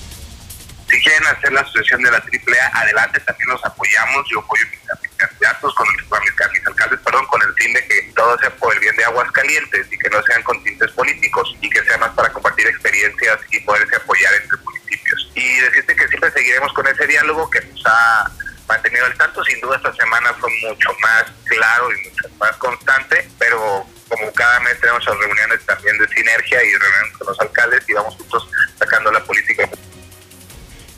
Si quieren hacer la asociación de la AAA, adelante, también los apoyamos. Yo apoyo a mis candidatos, con, el, mis alcaldes, perdón, con el fin de que todo sea por el bien de Aguascalientes y que no sean con tintes políticos y que sea más para compartir experiencias y poderse apoyar entre municipios. Y decirte que siempre seguiremos con ese diálogo que nos ha mantenido al tanto. Sin duda esta semana fue mucho más claro y mucho más constante, pero como cada mes tenemos reuniones también de sinergia y reuniones con los alcaldes y vamos juntos sacando la política.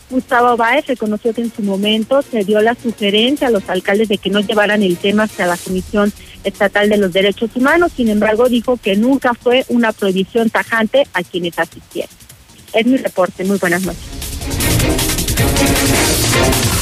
Gustavo Báez reconoció que en su momento se dio la sugerencia a los alcaldes de que no llevaran el tema hacia la Comisión Estatal de los Derechos Humanos, sin embargo dijo que nunca fue una prohibición tajante a quienes asistieron. Es mi reporte, muy buenas noches.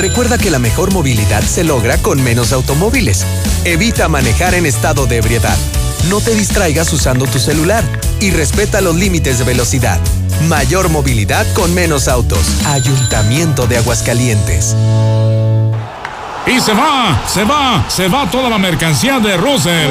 Recuerda que la mejor movilidad se logra con menos automóviles. Evita manejar en estado de ebriedad. No te distraigas usando tu celular y respeta los límites de velocidad. Mayor movilidad con menos autos. Ayuntamiento de Aguascalientes. Y se va, se va, se va toda la mercancía de Russell.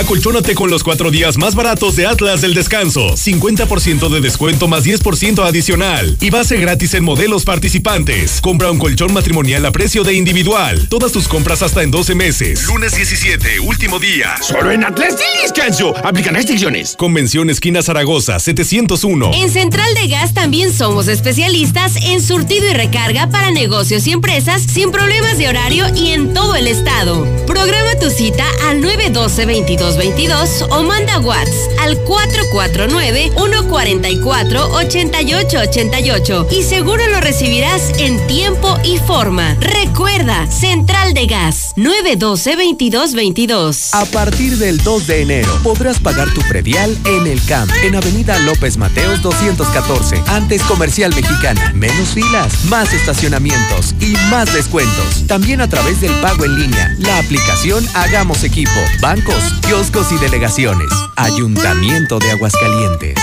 Acolchónate con los cuatro días más baratos de Atlas del Descanso. 50% de descuento más 10% adicional. Y base gratis en modelos participantes. Compra un colchón matrimonial a precio de individual. Todas tus compras hasta en 12 meses. Lunes 17, último día. Solo en Atlas del Descanso. Aplican restricciones. Convención Esquina Zaragoza, 701. En Central de Gas también somos especialistas en surtido y recarga para negocios y empresas sin problemas de horario y en todo el estado. Programa tu cita al 912 22 22 o manda WhatsApp al 449-144-8888 y seguro lo recibirás en tiempo y forma. Recuerda, Central de Gas 912-2222. A partir del 2 de enero podrás pagar tu predial en el CAMP, en Avenida López Mateos 214, antes Comercial Mexicana. Menos filas, más estacionamientos y más descuentos. También a través del pago en línea, la aplicación Hagamos Equipo, bancos, kioscos y delegaciones. Ayuntamiento de Aguascalientes.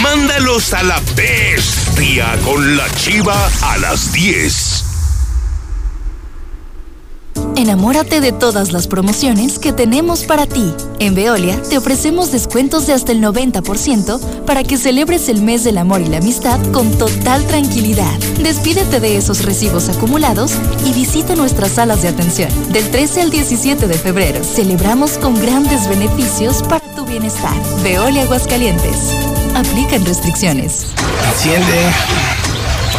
Mándalos a la bestia con la chiva a las 10. Enamórate de todas las promociones que tenemos para ti. En Veolia te ofrecemos descuentos de hasta el 90% para que celebres el mes del amor y la amistad con total tranquilidad. Despídete de esos recibos acumulados y visita nuestras salas de atención. Del 13 al 17 de febrero celebramos con grandes beneficios para tu bienestar. Veolia Aguascalientes. Aplican restricciones. Enciende.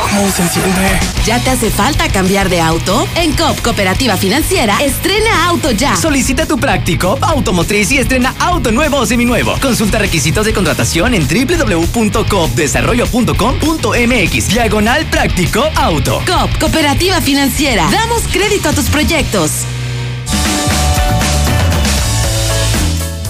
¿Cómo se enciende? ¿Ya te hace falta cambiar de auto? En COP Cooperativa Financiera, estrena auto ya. Solicita tu Practicop Automotriz y estrena auto nuevo o seminuevo. Consulta requisitos de contratación en www.copdesarrollo.com.mx. Diagonal Práctico Auto. COP Cooperativa Financiera. Damos crédito a tus proyectos.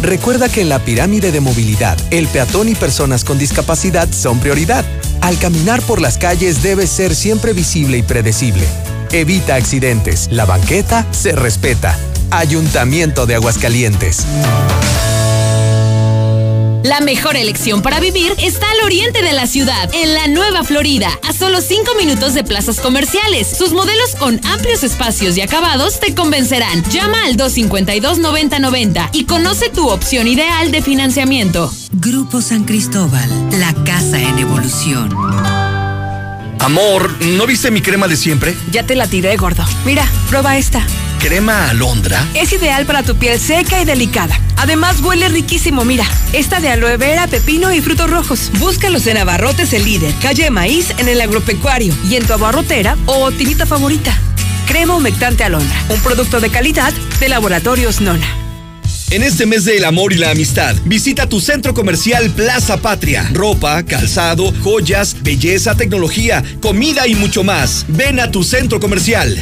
Recuerda que en la pirámide de movilidad, el peatón y personas con discapacidad son prioridad. Al caminar por las calles debe ser siempre visible y predecible. Evita accidentes. La banqueta se respeta. Ayuntamiento de Aguascalientes. La mejor elección para vivir está al oriente de la ciudad, en la Nueva Florida, a solo 5 minutos de plazas comerciales. Sus modelos con amplios espacios y acabados te convencerán. Llama al 252-9090 y conoce tu opción ideal de financiamiento. Grupo San Cristóbal, la casa en evolución. Amor, ¿no viste mi crema de siempre? Ya te la tiré, gordo. Mira, prueba esta. ¿Crema alondra? Es ideal para tu piel seca y delicada. Además, huele riquísimo. Mira, esta de aloe vera, pepino y frutos rojos. Búscalos en Abarrotes el líder, calle Maíz en el agropecuario y en tu abarrotera o tinita favorita. Crema humectante alondra, un producto de calidad de Laboratorios Nona. En este mes del amor y la amistad, visita tu centro comercial Plaza Patria. Ropa, calzado, joyas, belleza, tecnología, comida y mucho más. Ven a tu centro comercial.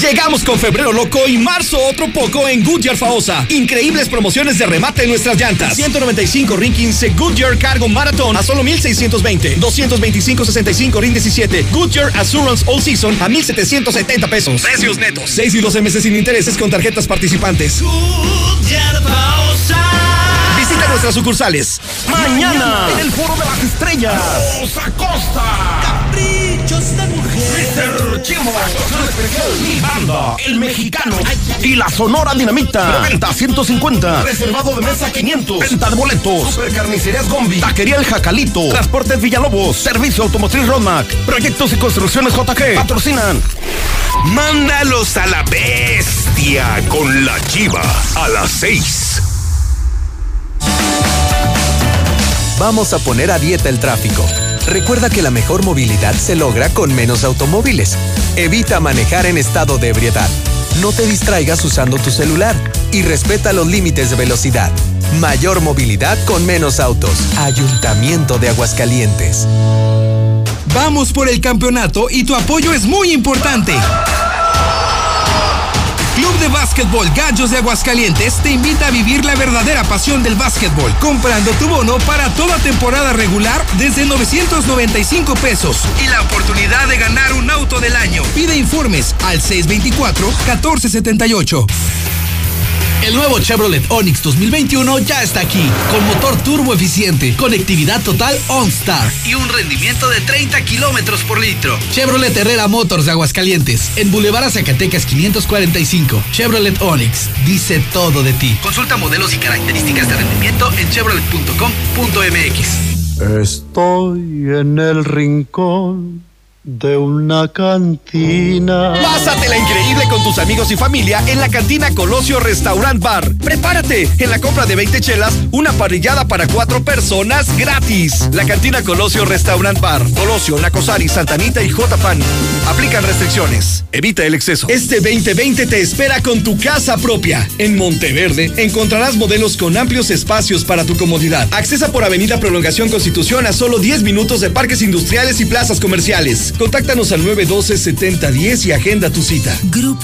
Llegamos con febrero loco y marzo otro poco en Goodyear Faosa. Increíbles promociones de remate en nuestras llantas. 195 Ring 15 Goodyear Cargo Marathon a solo 1620. 225 65 Ring 17 Goodyear Assurance All Season a 1770 pesos. Precios netos. 6 y 12 meses sin intereses con tarjetas participantes. Goodyear Faosa. Visita nuestras sucursales. Mañana en el Foro de las Estrellas. Costa. Chimo. Mi banda. El mexicano. Y la Sonora Dinamita. Venta 150. Reservado de mesa 500. Venta de boletos. Supercarnicerías Gombi. Taquería El Jacalito. Transportes Villalobos. Servicio Automotriz Rodmac. Proyectos y construcciones JG. Patrocinan. Mándalos a la bestia con la chiva a las 6. Vamos a poner a dieta el tráfico. Recuerda que la mejor movilidad se logra con menos automóviles. Evita manejar en estado de ebriedad. No te distraigas usando tu celular y respeta los límites de velocidad. Mayor movilidad con menos autos. Ayuntamiento de Aguascalientes. Vamos por el campeonato y tu apoyo es muy importante. Club de Básquetbol Gallos de Aguascalientes te invita a vivir la verdadera pasión del básquetbol, comprando tu bono para toda temporada regular desde 995 pesos y la oportunidad de ganar un auto del año. Pide informes al 624-1478. El nuevo Chevrolet Onix 2021 ya está aquí, con motor turbo eficiente, conectividad total OnStar y un rendimiento de 30 kilómetros por litro. Chevrolet Herrera Motors de Aguascalientes, en Boulevard Zacatecas 545. Chevrolet Onix, dice todo de ti. Consulta modelos y características de rendimiento en chevrolet.com.mx. Estoy en el rincón de una cantina. Pásatela increíble con tus amigos y familia en la cantina Colosio Restaurant Bar. Prepárate en la compra de 20 chelas, una parrillada para cuatro personas gratis. La cantina Colosio Restaurant Bar. Colosio, Nacosari, Santanita y J. Pani. Aplican restricciones. Evita el exceso. Este 2020 te espera con tu casa propia. En Monteverde encontrarás modelos con amplios espacios para tu comodidad. Accesa por Avenida Prolongación Constitución a solo 10 minutos de parques industriales y plazas comerciales. Contáctanos al 912-7010 y agenda tu cita. Grupo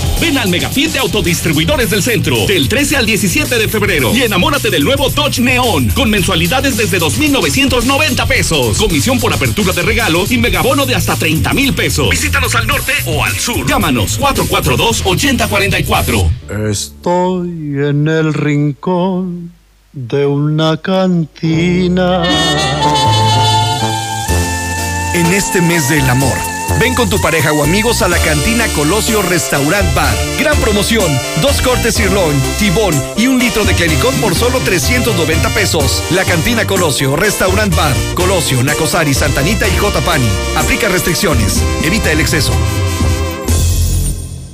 Ven al Megafit de Autodistribuidores del Centro del 13 al 17 de febrero y enamórate del nuevo Dodge Neon con mensualidades desde 2,990 pesos. Comisión por apertura de regalo y megabono de hasta 30 mil pesos. Visítanos al norte o al sur. Llámanos 442-8044. Estoy en el rincón de una cantina en este mes del amor. Ven con tu pareja o amigos a la cantina Colosio Restaurant Bar. Gran promoción: dos cortes sirloin, tibón y un litro de clericón por solo 390 pesos. La cantina Colosio Restaurant Bar. Colosio, Nacosari, Santanita y Jotapani. Aplica restricciones. Evita el exceso.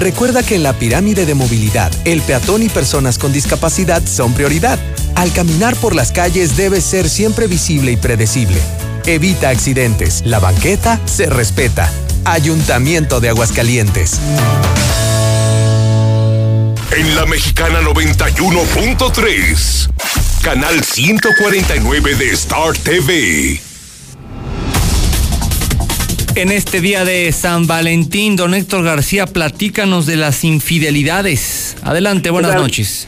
Recuerda que en la pirámide de movilidad, el peatón y personas con discapacidad son prioridad. Al caminar por las calles debe ser siempre visible y predecible. Evita accidentes. La banqueta se respeta. Ayuntamiento de Aguascalientes. En la Mexicana 91.3, canal 149 de Star TV. En este día de San Valentín, don Héctor García, platícanos de las infidelidades. Adelante, buenas noches.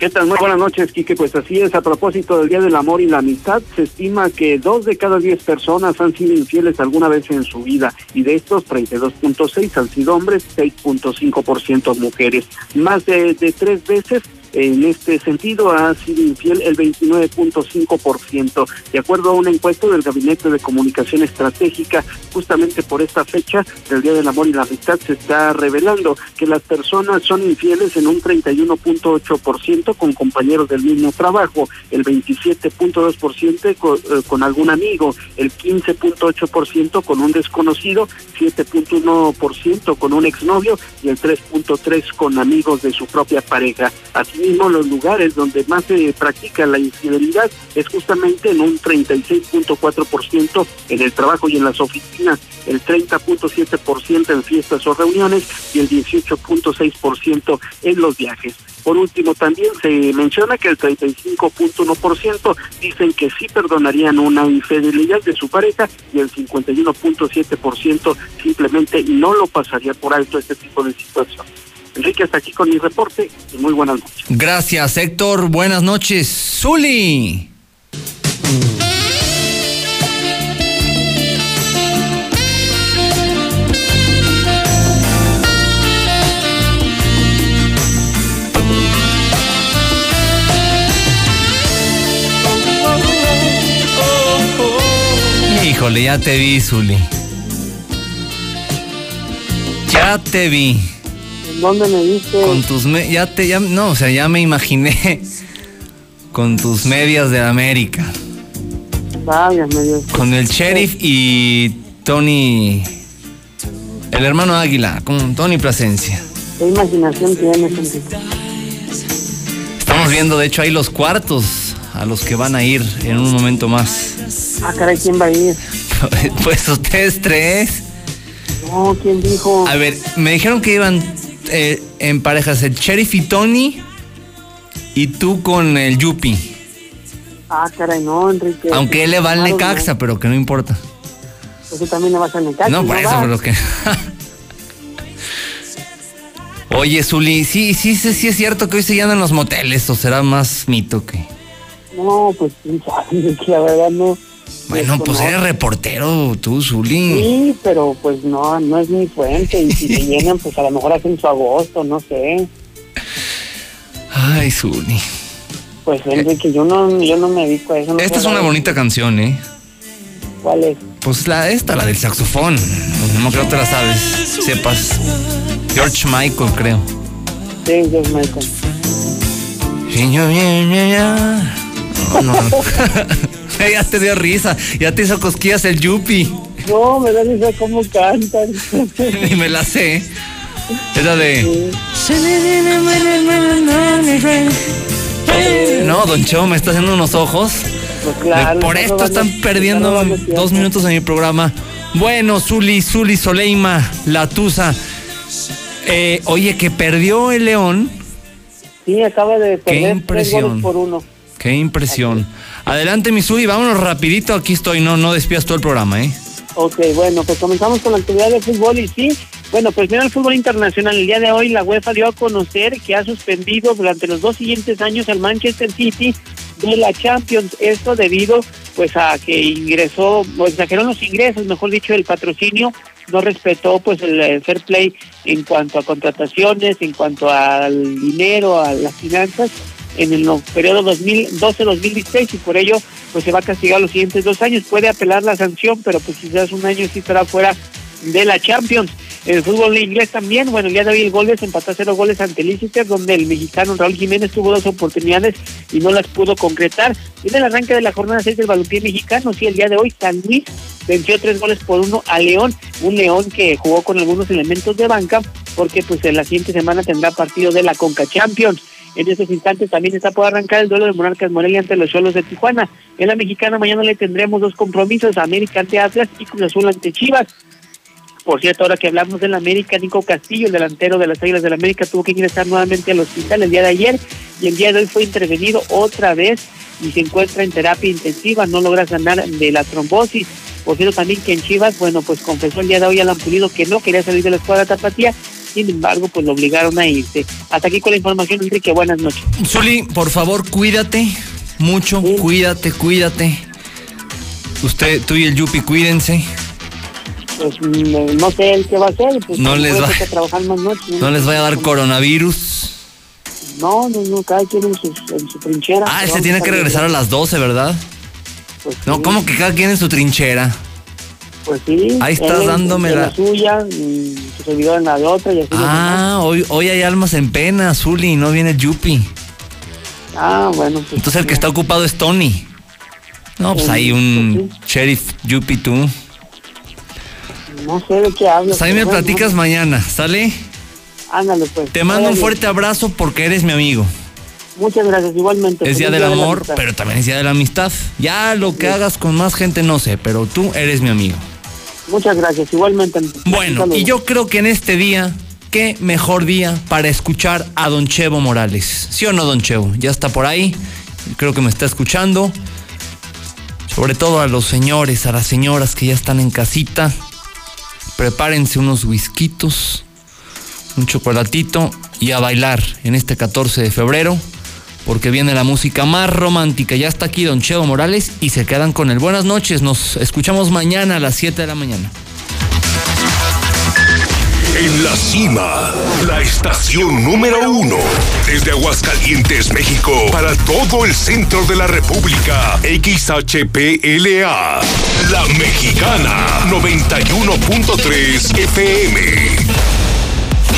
¿Qué tal? Muy buenas noches, Quique. Pues así es, a propósito del Día del Amor y la Amistad, se estima que dos de cada diez personas han sido infieles alguna vez en su vida y de estos 32.6 han sido hombres, 6.5% mujeres. Más de, de tres veces en este sentido ha sido infiel el 29.5%. De acuerdo a una encuesta del Gabinete de Comunicación Estratégica, justamente por esta fecha del Día del Amor y la Amistad se está revelando que las personas son infieles en un 31.8% con compañeros del mismo trabajo, el 27.2% con, eh, con algún amigo, el 15.8% con un desconocido, 7.1% con un exnovio y el 3.3% con amigos de su propia pareja. Así mismo los lugares donde más se practica la infidelidad es justamente en un 36.4% en el trabajo y en las oficinas, el 30.7% en fiestas o reuniones y el 18.6% en los viajes. Por último, también se menciona que el 35.1% dicen que sí perdonarían una infidelidad de su pareja y el 51.7% simplemente no lo pasaría por alto este tipo de situación. Enrique, hasta aquí con mi reporte y muy buenas noches. Gracias, Héctor. Buenas noches, Zuli. Híjole, ya te vi, Zuli. Ya te vi. ¿En dónde me viste? Con tus me- ya te ya no, o sea, ya me imaginé con tus medias de América, Válgame Dios. con el sheriff y Tony el hermano Águila, con Tony Plasencia. ¿Qué imaginación tienes, Enrique? Estamos viendo de hecho ahí los cuartos a los que van a ir en un momento más. Ah, caray, ¿quién va a ir? Pues ustedes tres. No, ¿quién dijo? A ver, me dijeron que iban eh, en parejas el sheriff y Tony y tú con el Yupi. Ah, caray, no, Enrique. Aunque él le va al Claro, Necaxa, pero que no importa. no. Pues tú también le vas al Necaxa. No, por eso, vas? pero que. Oye, Zuli, sí, sí, sí, sí es cierto que hoy se llenan los moteles, o será más mito que. No, pues la verdad no. Bueno, pues eres reportero, tú, Zuli. Sí, pero pues no, no es mi fuente. Y si se llenan, pues a lo mejor hacen su agosto, no sé. Ay, Zuli. Pues Enrique, yo no, yo no me dedico a eso. no Esta es una bonita canción, ¿eh? ¿Cuál es? Pues la esta, la del saxofón. No creo que te la sabes. Sepas. George Michael, creo. Sí, George Michael. Sí, no, no. ya te dio risa. Ya te hizo cosquillas el Yupi. No, me da risa cómo cantan. Y me la sé. Es la de. No, Don Cheo me está haciendo unos ojos. Pues claro, Por no esto a- están perdiendo no dos minutos en mi programa. Bueno, Zuli, Zuli, Soleima, La Tusa. Eh, oye, que perdió el León. Sí, acaba de perder tres impresión. goles por uno. Qué impresión. Adelante, mi Zuli, vámonos rapidito. Aquí estoy, no, no despías todo el programa, ¿eh? Ok, bueno, pues comenzamos con la actividad de fútbol y sí, bueno, pues mira el fútbol internacional. El día de hoy la UEFA dio a conocer que ha suspendido durante los dos siguientes años al Manchester City de la Champions. Esto debido pues a que ingresó, o exageró los ingresos, mejor dicho, el patrocinio no respetó pues el fair play en cuanto a contrataciones, en cuanto al dinero, a las finanzas en el periodo 2012-2016 y por ello pues se va a castigar los siguientes dos años. Puede apelar la sanción, pero pues quizás un año sí estará fuera de la Champions. En el fútbol inglés también, bueno, el día de hoy el Goldes empató a cero goles ante Leicester, donde el mexicano Raúl Jiménez tuvo dos oportunidades y no las pudo concretar. En el arranque de la jornada 6 del balompié mexicano, sí, el día de hoy San Luis venció tres goles por uno a León, un León que jugó con algunos elementos de banca, porque pues en la siguiente semana tendrá partido de la Conca Champions. En estos instantes también está por arrancar el duelo de Monarcas Morelia ante los Cholos de Tijuana. En la mexicana mañana le tendremos dos compromisos, América ante Atlas y Cruz Azul ante Chivas. Por cierto, ahora que hablamos del América, Nico Castillo, el delantero de las Águilas del América, tuvo que ingresar nuevamente al hospital el día de ayer y el día de hoy fue intervenido otra vez y se encuentra en terapia intensiva, no logra sanar de la trombosis. Por cierto, también que en Chivas, bueno, pues confesó el día de hoy Alan Pulido que no quería salir de la escuadra tapatía, sin embargo, pues lo obligaron a irse. Hasta aquí con la información, Enrique, buenas noches. Zuli, por favor, cuídate mucho, cuídate, cuídate. Usted, tú y el Yupi, cuídense. Pues no sé el qué va a hacer, pues No les va- trabajar más. No les a dar coronavirus. No, no, no, cada quien en su, en su trinchera. Ah, se tiene que regresar a las 12, ¿verdad? Pues No, sí. ¿cómo que cada quien en su trinchera? Pues sí. Ahí estás dándome en la- la suya, y su servidor en la de otra y así. Ah, hoy, hoy hay almas en pena, Zuli, no viene Yupi. Ah, bueno, pues. Entonces el que está ocupado es Tony. No, pues hay un sheriff Yupi tú. No sé de qué hablas. Pues ahí me bueno, platicas mañana, ¿sale? Ándale, pues. Te mando un fuerte abrazo porque eres mi amigo. Muchas gracias, igualmente. Es día del amor, pero también es día de la amistad. Ya lo que hagas con más gente no sé, pero tú eres mi amigo. Muchas gracias, igualmente. Bueno, y yo creo que en este día, qué mejor día para escuchar a Don Chevo Morales. ¿Sí o no, Don Chevo? Ya está por ahí, creo que me está escuchando. Sobre todo a los señores, a las señoras que ya están en casita. Prepárense unos whiskitos, un chocolatito y a bailar en este 14 de febrero. Porque viene la música más romántica. Ya está aquí Don Chevo Morales y se quedan con él. Buenas noches, nos escuchamos mañana a las 7 de la mañana. En la cima, la estación número uno. Desde Aguascalientes, México, para todo el centro de la República. XHPLA. La Mexicana 91.3 FM